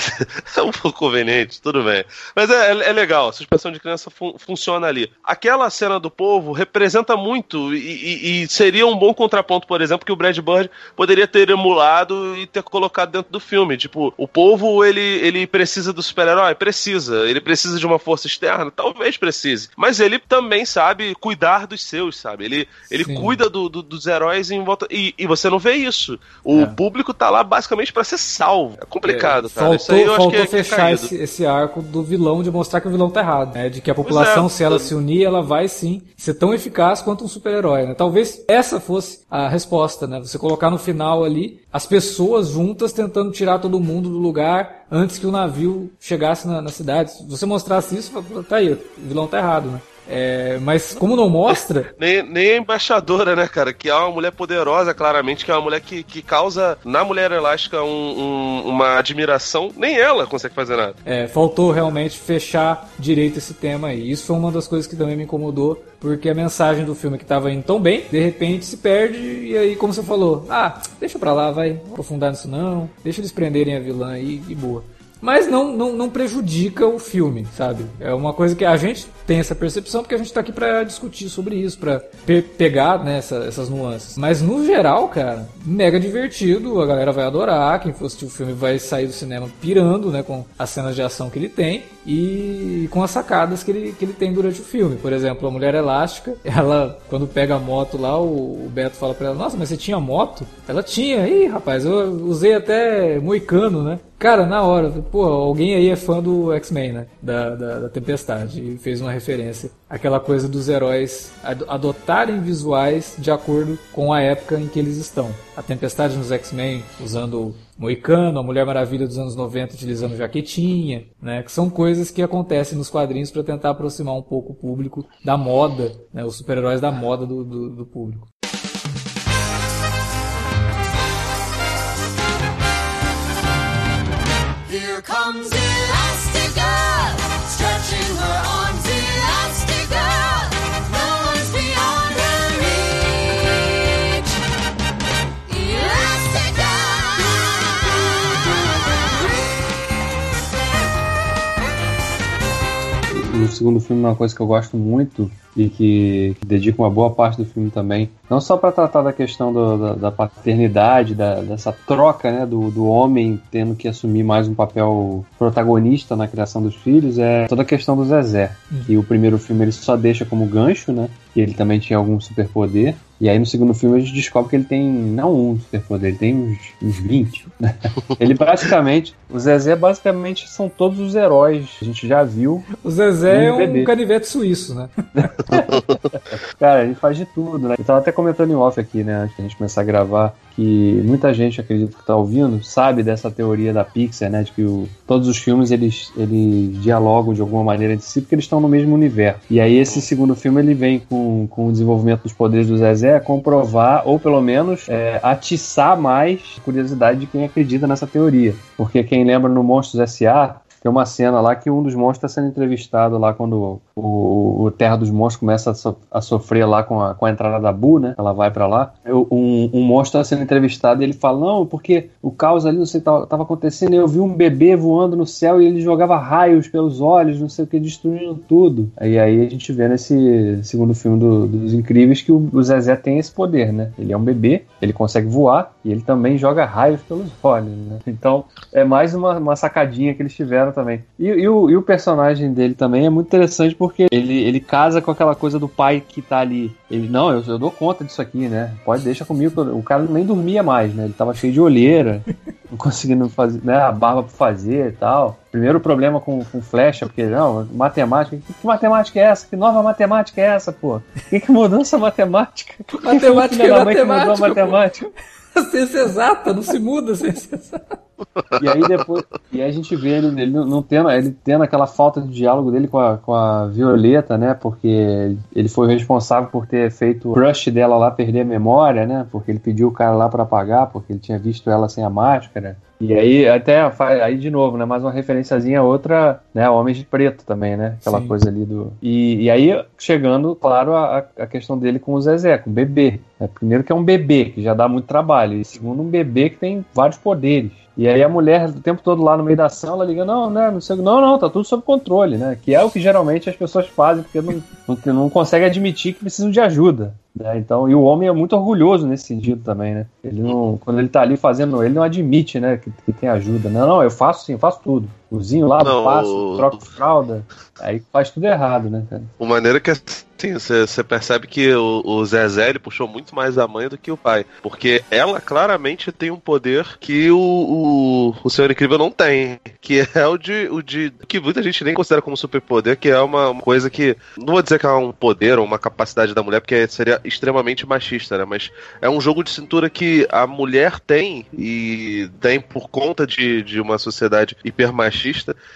é um pouco conveniente, tudo bem. Mas é, é, é legal, a suspensão de criança fun funciona ali. Aquela cena do povo representa muito e, e, e, seria um bom contraponto, por exemplo, que o Brad Bird poderia ter emulado e ter colocado dentro do filme. Tipo, o povo, ele, ele precisa do super-herói? Precisa. Ele precisa de uma força externa? Talvez precise. Mas ele também sabe cuidar dos seus, sabe? Ele, ele cuida do, do, dos heróis em volta. E, e você não vê isso. O é. público tá lá basicamente para ser salvo. É complicado, é, cara. Faltou, isso aí eu acho que é, fechar esse, esse, arco do vilão de mostrar que o vilão tá errado, né? De que a população, é, se ela se unir, ela vai sim ser tão eficaz quanto um super-herói, né? Talvez essa fosse a resposta, né? Você colocar no final ali as pessoas juntas tentando tirar todo mundo do lugar antes que o navio chegasse na, na cidade. Se você mostrasse isso, tá aí, o vilão tá errado, né? É, mas como não mostra. nem, nem a embaixadora, né, cara? Que é uma mulher poderosa, claramente, que é uma mulher que, que causa na mulher elástica um, um, uma admiração. Nem ela consegue fazer nada. É, faltou realmente fechar direito esse tema aí. Isso foi uma das coisas que também me incomodou, porque a mensagem do filme que tava indo tão bem, de repente se perde, e aí, como você falou, ah, deixa pra lá, vai, aprofundar nisso não, deixa eles prenderem a vilã aí e boa mas não, não, não prejudica o filme, sabe? É uma coisa que a gente tem essa percepção porque a gente tá aqui para discutir sobre isso, para pe pegar né, essa, essas nuances. Mas no geral, cara, mega divertido, a galera vai adorar, quem for assistir o filme vai sair do cinema pirando, né, com as cenas de ação que ele tem e com as sacadas que ele, que ele tem durante o filme. Por exemplo, a Mulher Elástica, ela, quando pega a moto lá, o, o Beto fala pra ela, nossa, mas você tinha moto? Ela tinha, ih, rapaz, eu usei até moicano, né? Cara, na hora, pô, alguém aí é fã do X-Men, né? Da, da, da, Tempestade. E fez uma referência. Aquela coisa dos heróis adotarem visuais de acordo com a época em que eles estão. A Tempestade nos X-Men usando Moicano, a Mulher Maravilha dos anos 90 utilizando jaquetinha, né? Que são coisas que acontecem nos quadrinhos para tentar aproximar um pouco o público da moda, né? Os super-heróis da moda do, do, do público. Here comes segundo filme uma coisa que eu gosto muito e que, que dedica uma boa parte do filme também, não só para tratar da questão do, da, da, paternidade, da, dessa troca né, do, do homem tendo que assumir mais um papel protagonista na criação dos filhos, é toda a questão do Zezé. Que o primeiro filme ele só deixa como gancho, né? Que ele também tinha algum superpoder. E aí no segundo filme a gente descobre que ele tem não um superpoder, ele tem uns, uns 20. Né? ele basicamente, o Zezé basicamente são todos os heróis. A gente já viu. O Zezé é um canivete suíço, né? Cara, ele faz de tudo, né? Eu tava até comentando em off aqui, né, antes da gente começar a gravar, que muita gente, acredito que tá ouvindo, sabe dessa teoria da Pixar, né, de que o, todos os filmes eles, eles dialogam de alguma maneira entre si porque eles estão no mesmo universo. E aí esse segundo filme ele vem com, com o desenvolvimento dos poderes do Zezé comprovar, ou pelo menos é, atiçar mais a curiosidade de quem acredita nessa teoria. Porque quem lembra no Monstros S.A., tem uma cena lá que um dos monstros está sendo entrevistado lá quando o, o Terra dos Monstros começa a, so, a, sofrer lá com a, com a entrada da Bu, né? Ela vai para lá. Um, um monstro está sendo entrevistado e ele fala: Não, porque o caos ali, não sei, tava, tava acontecendo. Eu vi um bebê voando no céu e ele jogava raios pelos olhos, não sei o que, destruindo tudo. E aí a gente vê nesse segundo filme do, dos Incríveis que o, o Zezé tem esse poder, né? Ele é um bebê, ele consegue voar e ele também joga raios pelos olhos, né? Então é mais uma, uma sacadinha que eles tiveram também. E, e, o, e o personagem dele também é muito interessante porque ele, ele casa com aquela coisa do pai que tá ali. Ele, não, eu, eu dou conta disso aqui, né? Pode deixar comigo. O cara nem dormia mais, né? Ele tava cheio de olheira, não conseguindo fazer, né? A barba pra fazer e tal. Primeiro problema com, com flecha, porque não, matemática. Que, que, matemática é essa? Que nova matemática é essa, pô? Que, que mudança matemática? Matemática é matemática. Mudou a matemática. A ciência exata, não se muda a ciência exata. E aí depois. E aí a gente vê ele, ele não tendo, ele tendo aquela falta de diálogo dele com a, com a Violeta, né? Porque ele foi responsável por ter feito o crush dela lá perder a memória, né? Porque ele pediu o cara lá para pagar, porque ele tinha visto ela sem a máscara. E aí, até aí de novo, né? Mais uma referenciazinha outra, né? Homens de Preto também, né? Aquela Sim. coisa ali do. E, e aí, chegando, claro, a, a questão dele com o Zezé, com o bebê. É, primeiro que é um bebê, que já dá muito trabalho. E segundo, um bebê que tem vários poderes. E aí a mulher, o tempo todo lá no meio da ação, ela liga, não, né, não sei, não, não, tá tudo sob controle, né? Que é o que geralmente as pessoas fazem, porque não, não, não conseguem admitir que precisam de ajuda. Né? Então, e o homem é muito orgulhoso nesse sentido também, né? Ele não, quando ele tá ali fazendo, ele não admite, né, que, que tem ajuda. Não, não, eu faço sim, eu faço tudo. Cozinho lá, não, passo, troco fralda. Aí faz tudo errado, né, cara? O maneira que assim, você percebe que o, o Zezé ele puxou muito mais a mãe do que o pai. Porque ela claramente tem um poder que o, o, o Senhor Incrível não tem. Que é o de, o de. que muita gente nem considera como superpoder, que é uma, uma coisa que. Não vou dizer que é um poder ou uma capacidade da mulher, porque seria extremamente machista, né? Mas é um jogo de cintura que a mulher tem e tem por conta de, de uma sociedade hipermachista,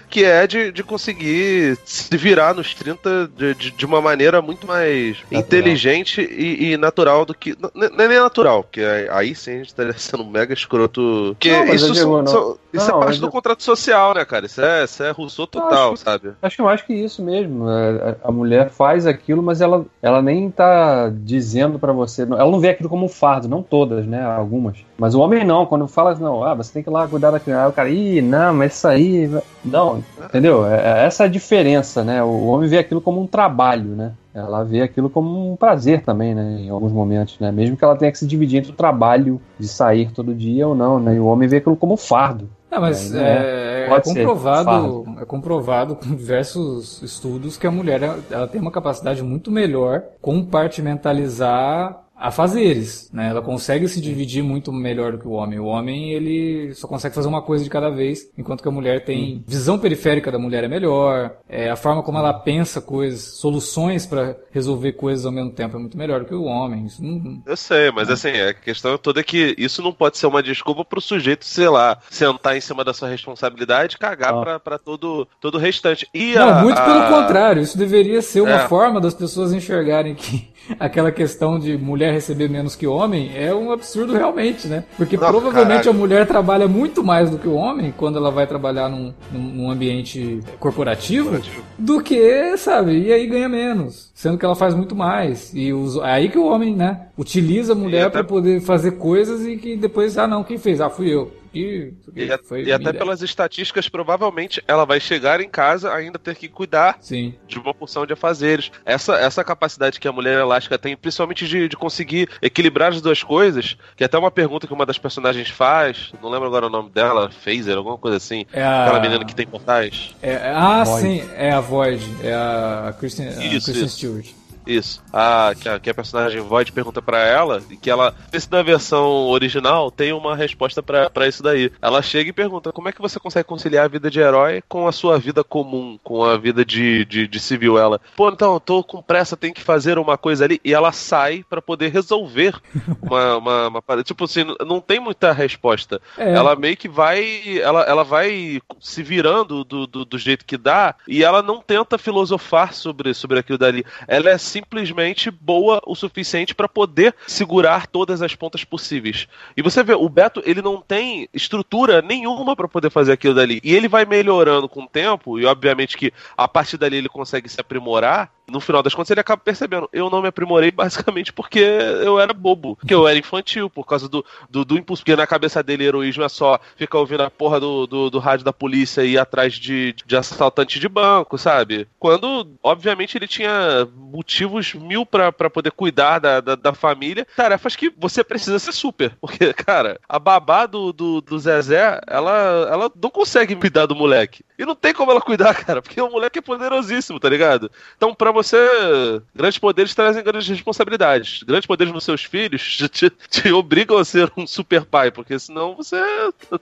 que é de, de conseguir se virar nos 30 de, de, de uma maneira muito mais natural. inteligente e, e, natural do que. Não, é nem natural, porque aí sim a gente estaria sendo mega escroto. Porque não, isso, digo, são, isso é não, é parte do contrato social, né, cara? Isso é, isso é Rousseau total, acho, sabe? Acho que mais que isso mesmo. É, a mulher faz aquilo, mas ela, ela nem tá dizendo para você. Ela não vê aquilo como um fardo, não todas, né? Algumas. Mas o homem não, quando fala assim, não, ah, você tem que ir lá cuidar da criança. Aí o cara, ih, não, mas isso aí. Não, entendeu? É, essa é a diferença, né? O homem vê aquilo como um trabalho, né? Ela vê aquilo como um prazer também, né? Em alguns momentos, né? Mesmo que ela tenha que se dividir entre o trabalho de sair todo dia ou não, né? E o homem vê aquilo como um fardo. Não, mas é, é, é comprovado, é comprovado com diversos estudos que a mulher ela tem uma capacidade muito melhor compartimentalizar a fazeres, né? Ela consegue se dividir muito melhor do que o homem. O homem, ele só consegue fazer uma coisa de cada vez, enquanto que a mulher tem visão periférica da mulher é melhor, é, a forma como ela pensa coisas, soluções para resolver coisas ao mesmo tempo é muito melhor do que o homem. Isso não... Eu sei, mas assim, a questão toda é que isso não pode ser uma desculpa pro sujeito, sei lá, sentar em cima da sua responsabilidade e cagar ah. pra, pra todo, todo o restante. E não, a, muito a... pelo contrário, isso deveria ser uma é. forma das pessoas enxergarem que aquela questão de mulher receber menos que homem é um absurdo realmente, né? Porque Não, provavelmente caralho. a mulher trabalha muito mais do que o homem quando ela vai trabalhar num, num ambiente corporativo, corporativo, do que, sabe? E aí ganha menos, sendo que ela faz muito mais. E os, é aí que o homem, né, utiliza a mulher até... para poder fazer coisas e que depois, ah, não, quem fez? Ah, fui eu. E, e, foi e até pelas estatísticas, provavelmente ela vai chegar em casa ainda ter que cuidar Sim. de uma porção de afazeres. Essa, essa capacidade que a mulher elástica tem, principalmente de, de conseguir equilibrar as duas coisas, que é até uma pergunta que uma das personagens faz, não lembro agora o nome dela, Phaser, alguma coisa assim. É a... Aquela menina que tem portais. É, ah, Void. sim, é a Void, é a Kristen, isso, a Kristen. Stewart. Isso. A, que, a, que a personagem Void pergunta para ela, e que ela, se na versão original, tem uma resposta para isso daí. Ela chega e pergunta: como é que você consegue conciliar a vida de herói com a sua vida comum, com a vida de, de, de civil? Ela, pô, então, eu tô com pressa, tem que fazer uma coisa ali, e ela sai para poder resolver uma, uma, uma, Tipo assim, não tem muita resposta. É. Ela meio que vai. Ela, ela vai se virando do, do, do jeito que dá, e ela não tenta filosofar sobre, sobre aquilo dali. Ela é simplesmente boa o suficiente para poder segurar todas as pontas possíveis. E você vê, o Beto, ele não tem estrutura nenhuma para poder fazer aquilo dali. E ele vai melhorando com o tempo, e obviamente que a partir dali ele consegue se aprimorar, no final das contas ele acaba percebendo, eu não me aprimorei basicamente porque eu era bobo, porque eu era infantil, por causa do, do, do impulso, porque na cabeça dele heroísmo é só ficar ouvindo a porra do, do, do rádio da polícia e ir atrás de, de assaltante de banco, sabe? Quando, obviamente, ele tinha motivos mil para poder cuidar da, da, da, família, tarefas que você precisa ser super, porque, cara, a babá do, do, do Zezé, ela, ela não consegue cuidar do moleque. E não tem como ela cuidar, cara, porque o moleque é poderosíssimo, tá ligado? Então, pra você, grandes poderes trazem grandes responsabilidades. Grandes poderes nos seus filhos te, te obrigam a ser um super pai, porque senão você,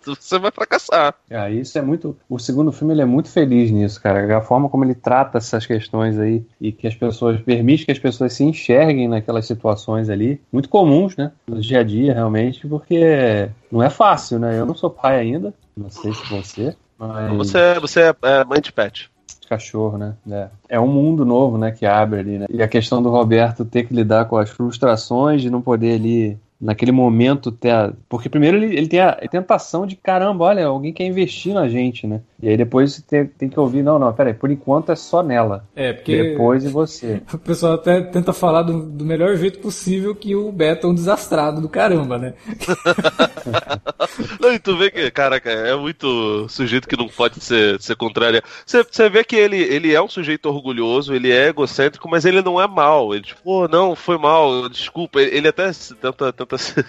você vai fracassar. Ah, isso é muito. O segundo filme ele é muito feliz nisso, cara. A forma como ele trata essas questões aí e que as pessoas permite que as pessoas se enxerguem naquelas situações ali, muito comuns, né? No dia a dia, realmente, porque não é fácil, né? Eu não sou pai ainda, não sei se você. Mas... Você, você é, é mãe de pet cachorro, né? É. é. um mundo novo, né, que abre ali, né? E a questão do Roberto ter que lidar com as frustrações de não poder ali naquele momento ter a... porque primeiro ele, ele tem a tentação de caramba, olha, alguém quer investir na gente, né? E aí depois você tem, tem que ouvir, não, não, peraí, por enquanto é só nela. É, porque. Depois e você. O pessoal até tenta falar do, do melhor jeito possível que o Beto é um desastrado do caramba, né? não, e tu vê que, caraca, é muito sujeito que não pode ser, ser contrário. Você, você vê que ele, ele é um sujeito orgulhoso, ele é egocêntrico, mas ele não é mal. Ele, tipo, pô, não, foi mal, desculpa. Ele, ele até tenta, tenta se,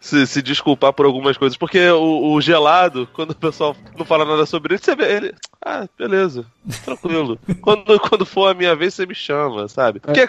se, se, desculpar por algumas coisas, porque o, o gelado, quando o pessoal não fala nada sobre ele, você vê ele. Ah, beleza, tranquilo. quando, quando for a minha vez, você me chama, sabe? Porque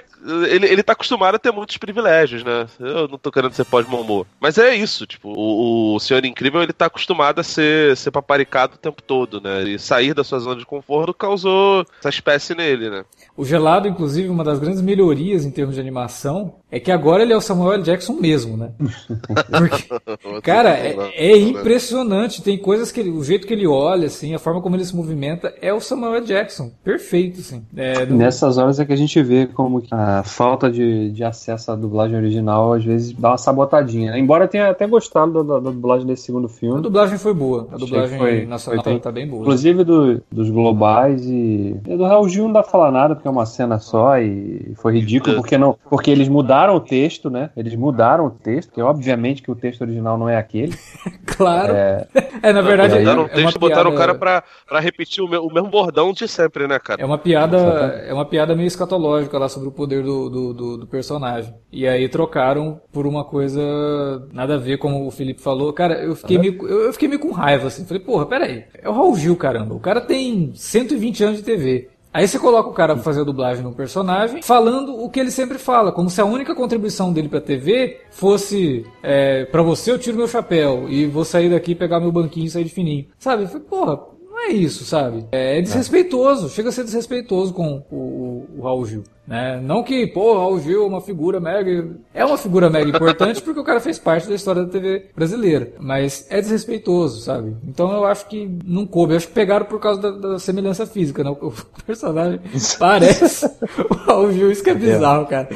ele, ele tá acostumado a ter muitos privilégios, né? Eu não tô querendo ser pós-momô. Mas é isso, tipo, o, o Senhor Incrível, ele tá acostumado a ser, ser paparicado o tempo todo, né? E sair da sua zona de conforto causou essa espécie nele, né? O Gelado, inclusive, uma das grandes melhorias em termos de animação é que agora ele é o Samuel Jackson mesmo, né? Porque, cara, é, é, impressionante. Tem coisas que ele, o jeito que ele olha, assim, a forma como ele se movimenta é o Samuel Jackson. Perfeito, assim. É, do... Nessas horas é que a gente vê como a falta de, de acesso à dublagem original às vezes dá uma sabotadinha. Né? Embora tenha até gostado da, da, dublagem desse segundo filme. A dublagem foi boa. A dublagem foi, nacional foi, tá bem boa. Inclusive do, dos globais e. e do Raul Gil não dá pra falar nada porque é uma cena só e foi ridículo porque não porque eles mudaram o texto, né? Eles mudaram o texto, que obviamente que o texto original não é aquele. claro. É, é na verdade é, mudaram o texto, é piada... botaram o cara pra, pra repetir o, o, mesmo bordão de sempre, né, cara? É uma piada, é uma piada meio escatológica lá sobre o poder do, do, do, do personagem. E aí trocaram por uma coisa nada a ver, como o Felipe falou. Cara, eu fiquei, meio, eu fiquei meio com raiva, assim. Falei, porra, peraí. É o Raul Gil, caramba. O cara tem 120 anos de TV. Aí você coloca o cara pra fazer a dublagem no personagem, falando o que ele sempre fala, como se a única contribuição dele pra TV fosse é, para você eu tiro meu chapéu e vou sair daqui, pegar meu banquinho e sair de fininho. Sabe? Falei, porra, é isso, sabe? É, é desrespeitoso, chega a ser desrespeitoso com o, o, o Raul Gil. Né? Não que, pô, Raul Gil é uma figura mega. É uma figura mega importante porque o cara fez parte da história da TV brasileira. Mas é desrespeitoso, sabe? Então eu acho que não coube. Eu acho que pegaram por causa da, da semelhança física, né? O personagem parece o Raul Gil, isso que é bizarro, cara.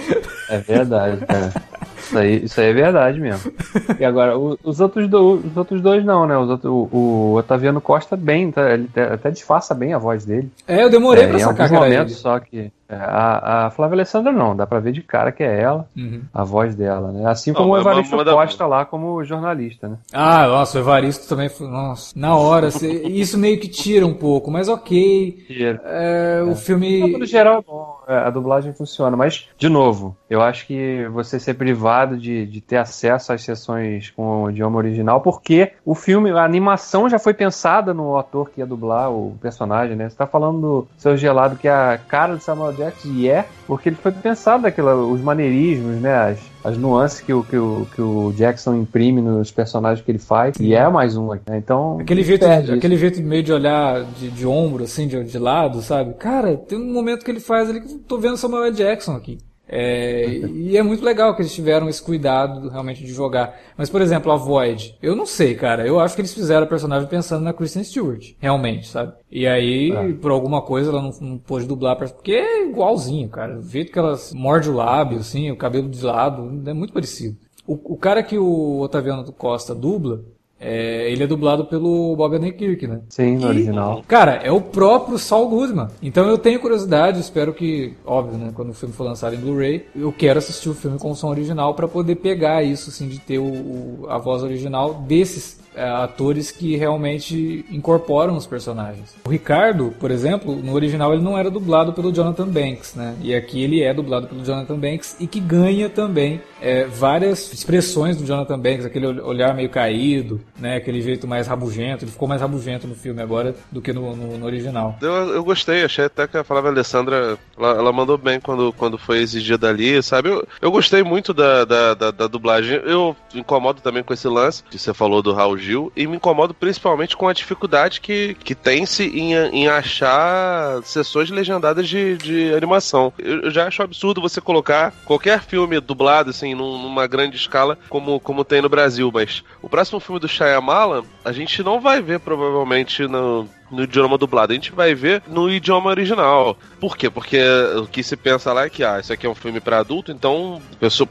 É verdade, cara. Isso aí, isso aí é verdade mesmo. E agora, os, outros do, os outros dois não, né? Os outro, o, o Otaviano Costa bem, tá, ele até disfarça bem a voz dele. É, eu demorei é, pra sacar que era ele. só que... É, a, a Flávia Alessandra não, dá pra ver de cara que é ela, uhum. a voz dela, né? Assim como não, o Evaristo Costa lá como jornalista, né? Ah, nossa, o Evaristo também foi, nossa, na hora, isso meio que tira um pouco, mas ok. Tira. É, o é. filme... No geral é bom, é, a dublagem funciona, mas, de novo, eu acho que você ser privado de, de ter acesso às sessões com o idioma original, porque o filme, a animação já foi pensada no ator que ia dublar o personagem, né? Você tá falando do Seu Gelado, que é a cara do Samuel Jackson, e é, porque ele foi pensado aquilo, os maneirismos, né? As, as nuances que o, que, o, que o Jackson imprime nos personagens que ele faz, e é mais um né? Então. Aquele jeito, aquele jeito meio de olhar de, de ombro, assim, de, de lado, sabe? Cara, tem um momento que ele faz ali que eu tô vendo Samuel Jackson aqui. É, e é muito legal que eles tiveram esse cuidado realmente de jogar. Mas, por exemplo, a Void, eu não sei, cara. Eu acho que eles fizeram a personagem pensando na Kristen Stewart, realmente, sabe? E aí, é. por alguma coisa, ela não, não pôde dublar, porque é igualzinho, cara. O jeito que ela morde o lábio, assim, o cabelo de lado, é muito parecido. O, o cara que o Otaviano Costa dubla, é, ele é dublado pelo Bob Odenkirk, né? Sim, no e, original. Cara, é o próprio Saul Goodman. Então eu tenho curiosidade, espero que, óbvio, né, quando o filme for lançado em Blu-ray, eu quero assistir o filme com o som original para poder pegar isso, assim, de ter o, o, a voz original desses atores que realmente incorporam os personagens. O Ricardo, por exemplo, no original ele não era dublado pelo Jonathan Banks, né? E aqui ele é dublado pelo Jonathan Banks e que ganha também é, várias expressões do Jonathan Banks, aquele olhar meio caído, né? Aquele jeito mais rabugento. Ele ficou mais rabugento no filme agora do que no, no, no original. Eu, eu gostei, achei até que a Flávia Alessandra ela, ela, mandou bem quando, quando foi exigida ali, sabe? Eu, eu gostei muito da, da, da, da dublagem. Eu incomodo também com esse lance que você falou do Raul Gil e me incomodo principalmente com a dificuldade que, que tem-se em, em achar sessões legendadas de, de animação. Eu, eu já acho absurdo você colocar qualquer filme dublado, assim, numa grande escala, como, como tem no Brasil, mas o próximo filme do Shyamalan, a gente não vai ver provavelmente no, no idioma dublado, a gente vai ver no idioma original. Por quê? Porque o que se pensa lá é que, ah, isso aqui é um filme para adulto, então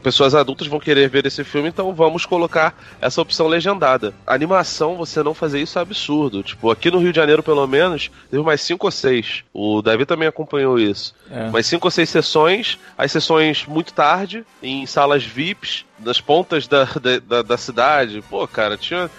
pessoas adultas vão querer ver esse filme, então vamos colocar essa opção legendada. A animação, você não fazer isso é absurdo. Tipo, aqui no Rio de Janeiro, pelo menos, teve mais cinco ou seis. O Davi também acompanhou isso. É. Mais cinco ou seis sessões, as sessões muito tarde, em salas VIPs, nas pontas da, da, da cidade. Pô, cara, tinha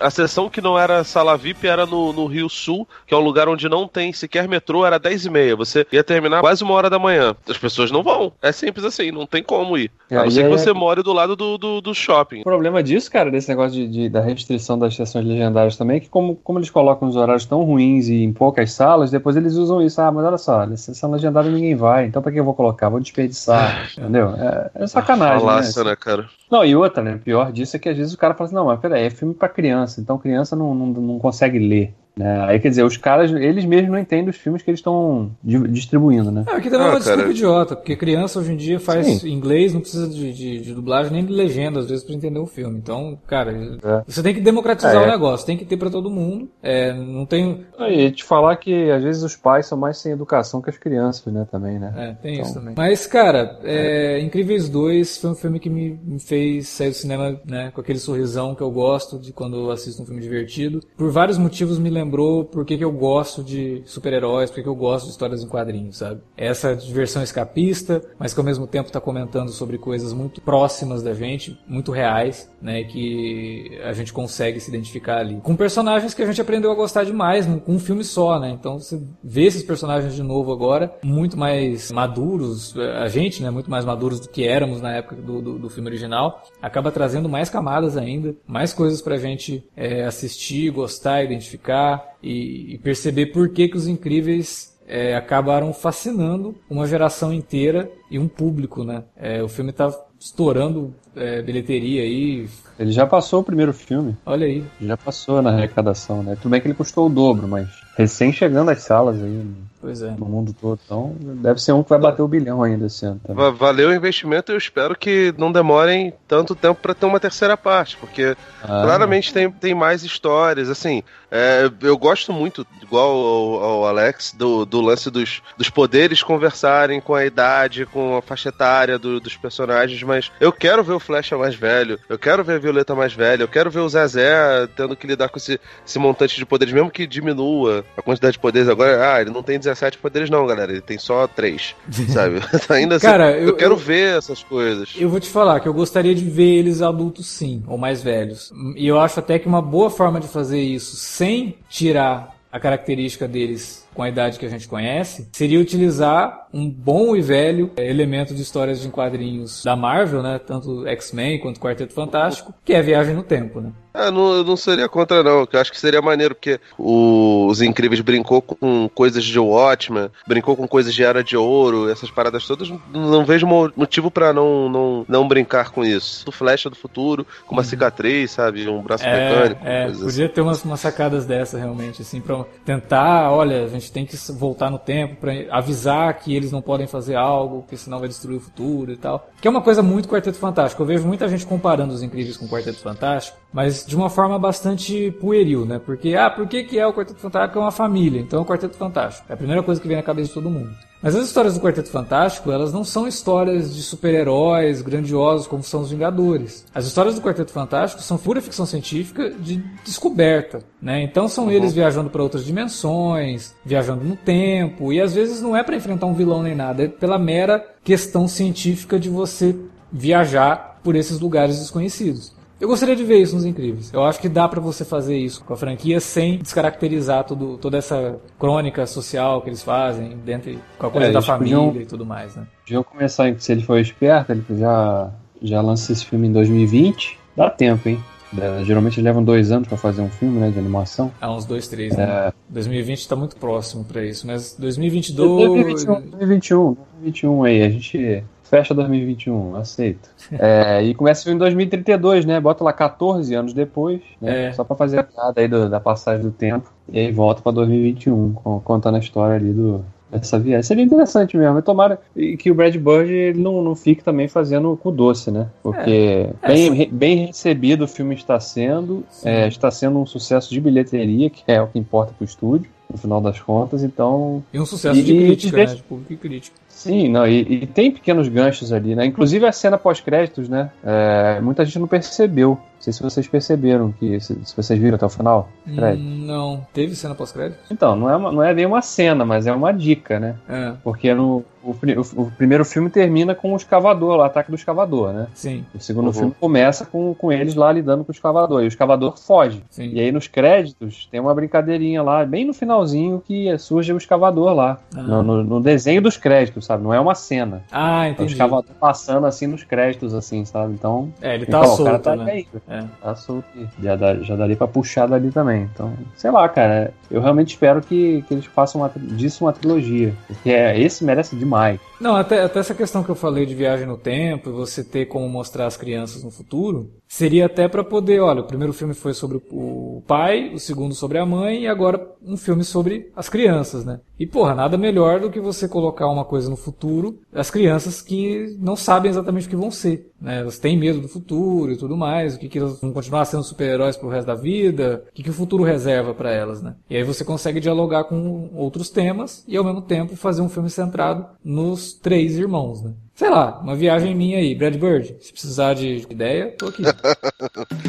a, sessão que não era sala VIP era no, no Rio Sul, que é um lugar onde não tem sequer metrô, era 10 e meia. Você ia terminar quase uma hora da manhã. As pessoas não vão. É simples assim, não tem como ir. É, a não ser que você é... more do lado do, do, do, shopping. O problema disso, cara, desse negócio de, de, da restrição das sessões legendárias também, é que como, como eles colocam os horários tão ruins e em poucas salas, depois eles usam isso. Ah, mas olha só, sessão legendária ninguém vai, então pra que eu vou colocar? Vou desperdiçar, entendeu? É, é sacanagem. Falácia, né? né, cara? Não, e outra, né? Pior disso é que às vezes o cara fala assim, não, mas peraí, é filme pra criança, então criança não, não, não consegue ler. Né? Aí quer dizer, os caras, eles mesmos não entendem os filmes que eles estão distribuindo, né? É, aqui também é uma desculpa idiota, porque criança hoje em dia faz Sim. inglês, não precisa de, de, de, dublagem nem de legenda, às vezes, para entender o filme. Então, cara, é. você tem que democratizar é, o negócio, tem que ter para todo mundo. É, não tem. E te falar que às vezes os pais são mais sem educação que as crianças, né? Também, né? É, tem então... isso também. Mas, cara, é, Incríveis 2 foi um filme que me, me fez sair do cinema né, com aquele sorrisão que eu gosto de quando assisto um filme divertido. Por vários motivos me lembrou por que, que eu gosto de super-heróis, por que, que eu gosto de histórias em quadrinhos, sabe? Essa diversão escapista, mas que ao mesmo tempo está comentando sobre coisas muito próximas da gente, muito reais, né? Que a gente consegue se identificar ali. Com personagens que a gente aprendeu a gostar demais, com um filme só, né? Então você vê esses personagens de novo agora, muito mais maduros, a gente, né? Muito mais maduros do que éramos na época do, do, do filme original, acaba trazendo mais camadas ainda, mais coisas pra gente é, assistir, gostar, identificar e, e perceber por que, que os incríveis é, acabaram fascinando uma geração inteira e um público, né? É, o filme está estourando é, bilheteria aí. Ele já passou o primeiro filme. Olha aí. Já passou na arrecadação, né? Tudo bem que ele custou o dobro, mas recém chegando às salas aí. Pois é. No mundo todo. Então, deve ser um que vai bater o bilhão ainda esse ano. Também. Valeu o investimento e eu espero que não demorem tanto tempo para ter uma terceira parte, porque ah, claramente tem, tem mais histórias. Assim, é, eu gosto muito, igual ao, ao, Alex, do, do lance dos, dos poderes conversarem com a idade, com a faixa etária do, dos personagens, mas eu quero ver o Flecha mais velho, eu quero ver a Violeta mais velha, eu quero ver o Zezé tendo que lidar com esse, esse montante de poderes, mesmo que diminua a quantidade de poderes agora. Ah, ele não tem 17 poderes, não, galera, ele tem só 3, sabe? Ainda assim, Cara, eu, eu quero eu, ver essas coisas. Eu vou te falar que eu gostaria de ver eles adultos, sim, ou mais velhos. E eu acho até que uma boa forma de fazer isso sem tirar a característica deles com a idade que a gente conhece, seria utilizar um bom e velho elemento de histórias de quadrinhos da Marvel, né? Tanto X-Men quanto Quarteto Fantástico, que é a viagem no tempo, né? Ah, não, não seria contra, não. Eu acho que seria maneiro, porque Os Incríveis brincou com coisas de Watchmen, brincou com coisas de Era de Ouro, essas paradas todas. Não vejo motivo para não, não, não brincar com isso. Do Flecha do Futuro, com uma uhum. cicatriz, sabe? Um braço é, mecânico. É, podia assim. ter umas, umas sacadas dessas, realmente, assim, pra tentar, olha, a gente tem que voltar no tempo para avisar que eles não podem fazer algo, porque senão vai destruir o futuro e tal. Que é uma coisa muito Quarteto Fantástico. Eu vejo muita gente comparando os Incríveis com o Quarteto Fantástico, mas de uma forma bastante pueril, né? Porque, ah, por que, que é o Quarteto Fantástico? É uma família, então é o Quarteto Fantástico. É a primeira coisa que vem na cabeça de todo mundo. Mas as histórias do Quarteto Fantástico, elas não são histórias de super-heróis grandiosos como são os Vingadores. As histórias do Quarteto Fantástico são pura ficção científica de descoberta, né? Então são uhum. eles viajando para outras dimensões, viajando no tempo, e às vezes não é para enfrentar um vilão nem nada, é pela mera questão científica de você viajar por esses lugares desconhecidos. Eu gostaria de ver isso nos Incríveis. Eu acho que dá para você fazer isso com a franquia sem descaracterizar tudo, toda essa crônica social que eles fazem, dentro com a coisa é, da família podiam, e tudo mais, né? Podiam começar, se ele for esperto, ele já, já lança esse filme em 2020. Dá tempo, hein? É, geralmente levam dois anos para fazer um filme né, de animação. Ah, uns dois, três, né? É... 2020 está muito próximo para isso, mas 2022. 2021, 2021, 2021 aí, a gente Fecha 2021, aceito. É, e começa em 2032, né? Bota lá 14 anos depois, né? É. Só pra fazer a piada aí do, da passagem do tempo. E aí volta pra 2021, contando a história ali do, essa viagem. Seria interessante mesmo. Tomara que o Brad Bird não, não fique também fazendo com doce, né? Porque é, é, bem, bem recebido o filme está sendo, é, está sendo um sucesso de bilheteria, que é o que importa pro estúdio, no final das contas, então... E um sucesso e, de crítica, e, né? De público e crítica. Sim, não, e, e, tem pequenos ganchos ali, né? Inclusive a cena pós-créditos, né? É, muita gente não percebeu. Não sei se vocês perceberam que se, se vocês viram até o final. Hum, não, teve cena pós-crédito? Então, não é, uma, não é nem uma cena, mas é uma dica, né? É. Porque no, o, o, o, primeiro filme termina com o escavador, o ataque do escavador, né? Sim. O segundo uhum. filme começa com, com eles lá lidando com o escavador. E o escavador foge. Sim. E aí nos créditos tem uma brincadeirinha lá, bem no finalzinho, que surge o escavador lá. Ah. No, no, no, desenho dos créditos, sabe? Não é uma cena. Ah, entendi. É o escavador passando assim nos créditos, assim, sabe? Então. É, ele tá então, solto, o cara tá né? aí. É. Tá solto. Já, dá, já daria pra puxar dali também. Então, sei lá, cara. Eu realmente espero que, que eles façam uma, disso uma trilogia. Porque é, esse merece demais. Não, até, até essa questão que eu falei de viagem no tempo, você ter como mostrar as crianças no futuro, seria até para poder, olha, o primeiro filme foi sobre o pai, o segundo sobre a mãe e agora um filme sobre as crianças, né? E porra, nada melhor do que você colocar uma coisa no futuro, as crianças que não sabem exatamente o que vão ser, né? Elas têm medo do futuro e tudo mais, o que, que elas vão continuar sendo super-heróis pro resto da vida, o que, que o futuro reserva para elas, né? E aí você consegue dialogar com outros temas e ao mesmo tempo fazer um filme centrado nos três irmãos, né? Sei lá, uma viagem minha aí. Brad Bird, se precisar de ideia, tô aqui.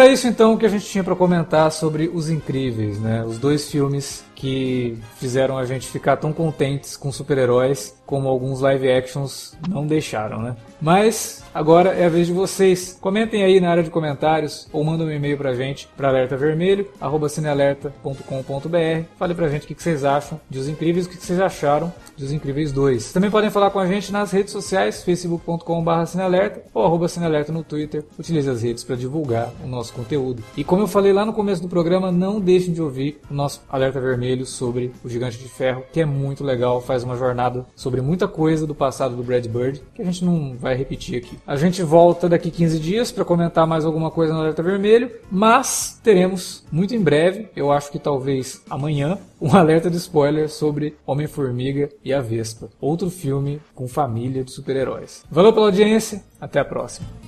era isso então que a gente tinha para comentar sobre Os Incríveis, né? Os dois filmes que fizeram a gente ficar tão contentes com super-heróis como alguns live actions não deixaram, né? Mas agora é a vez de vocês. Comentem aí na área de comentários ou mandem um e-mail pra gente para alertavermelho@cinealerta.com.br. Fale pra gente o que vocês acham de Os Incríveis, o que vocês acharam de Os Incríveis 2. Também podem falar com a gente nas redes sociais, facebook.com/cinealerta ou arroba cinealerta no Twitter. Utilize as redes para divulgar o nosso conteúdo. E como eu falei lá no começo do programa, não deixem de ouvir o nosso Alerta Vermelho sobre o Gigante de Ferro, que é muito legal, faz uma jornada sobre muita coisa do passado do Brad Bird, que a gente não vai repetir aqui. A gente volta daqui 15 dias para comentar mais alguma coisa no Alerta Vermelho, mas teremos muito em breve, eu acho que talvez amanhã, um alerta de spoiler sobre Homem-Formiga e a Vespa, outro filme com família de super-heróis. Valeu pela audiência, até a próxima.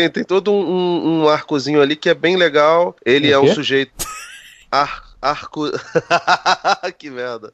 Tem, tem todo um, um, arcozinho ali que é bem legal. Ele O é um quê? sujeito. Ar, arco. que merda.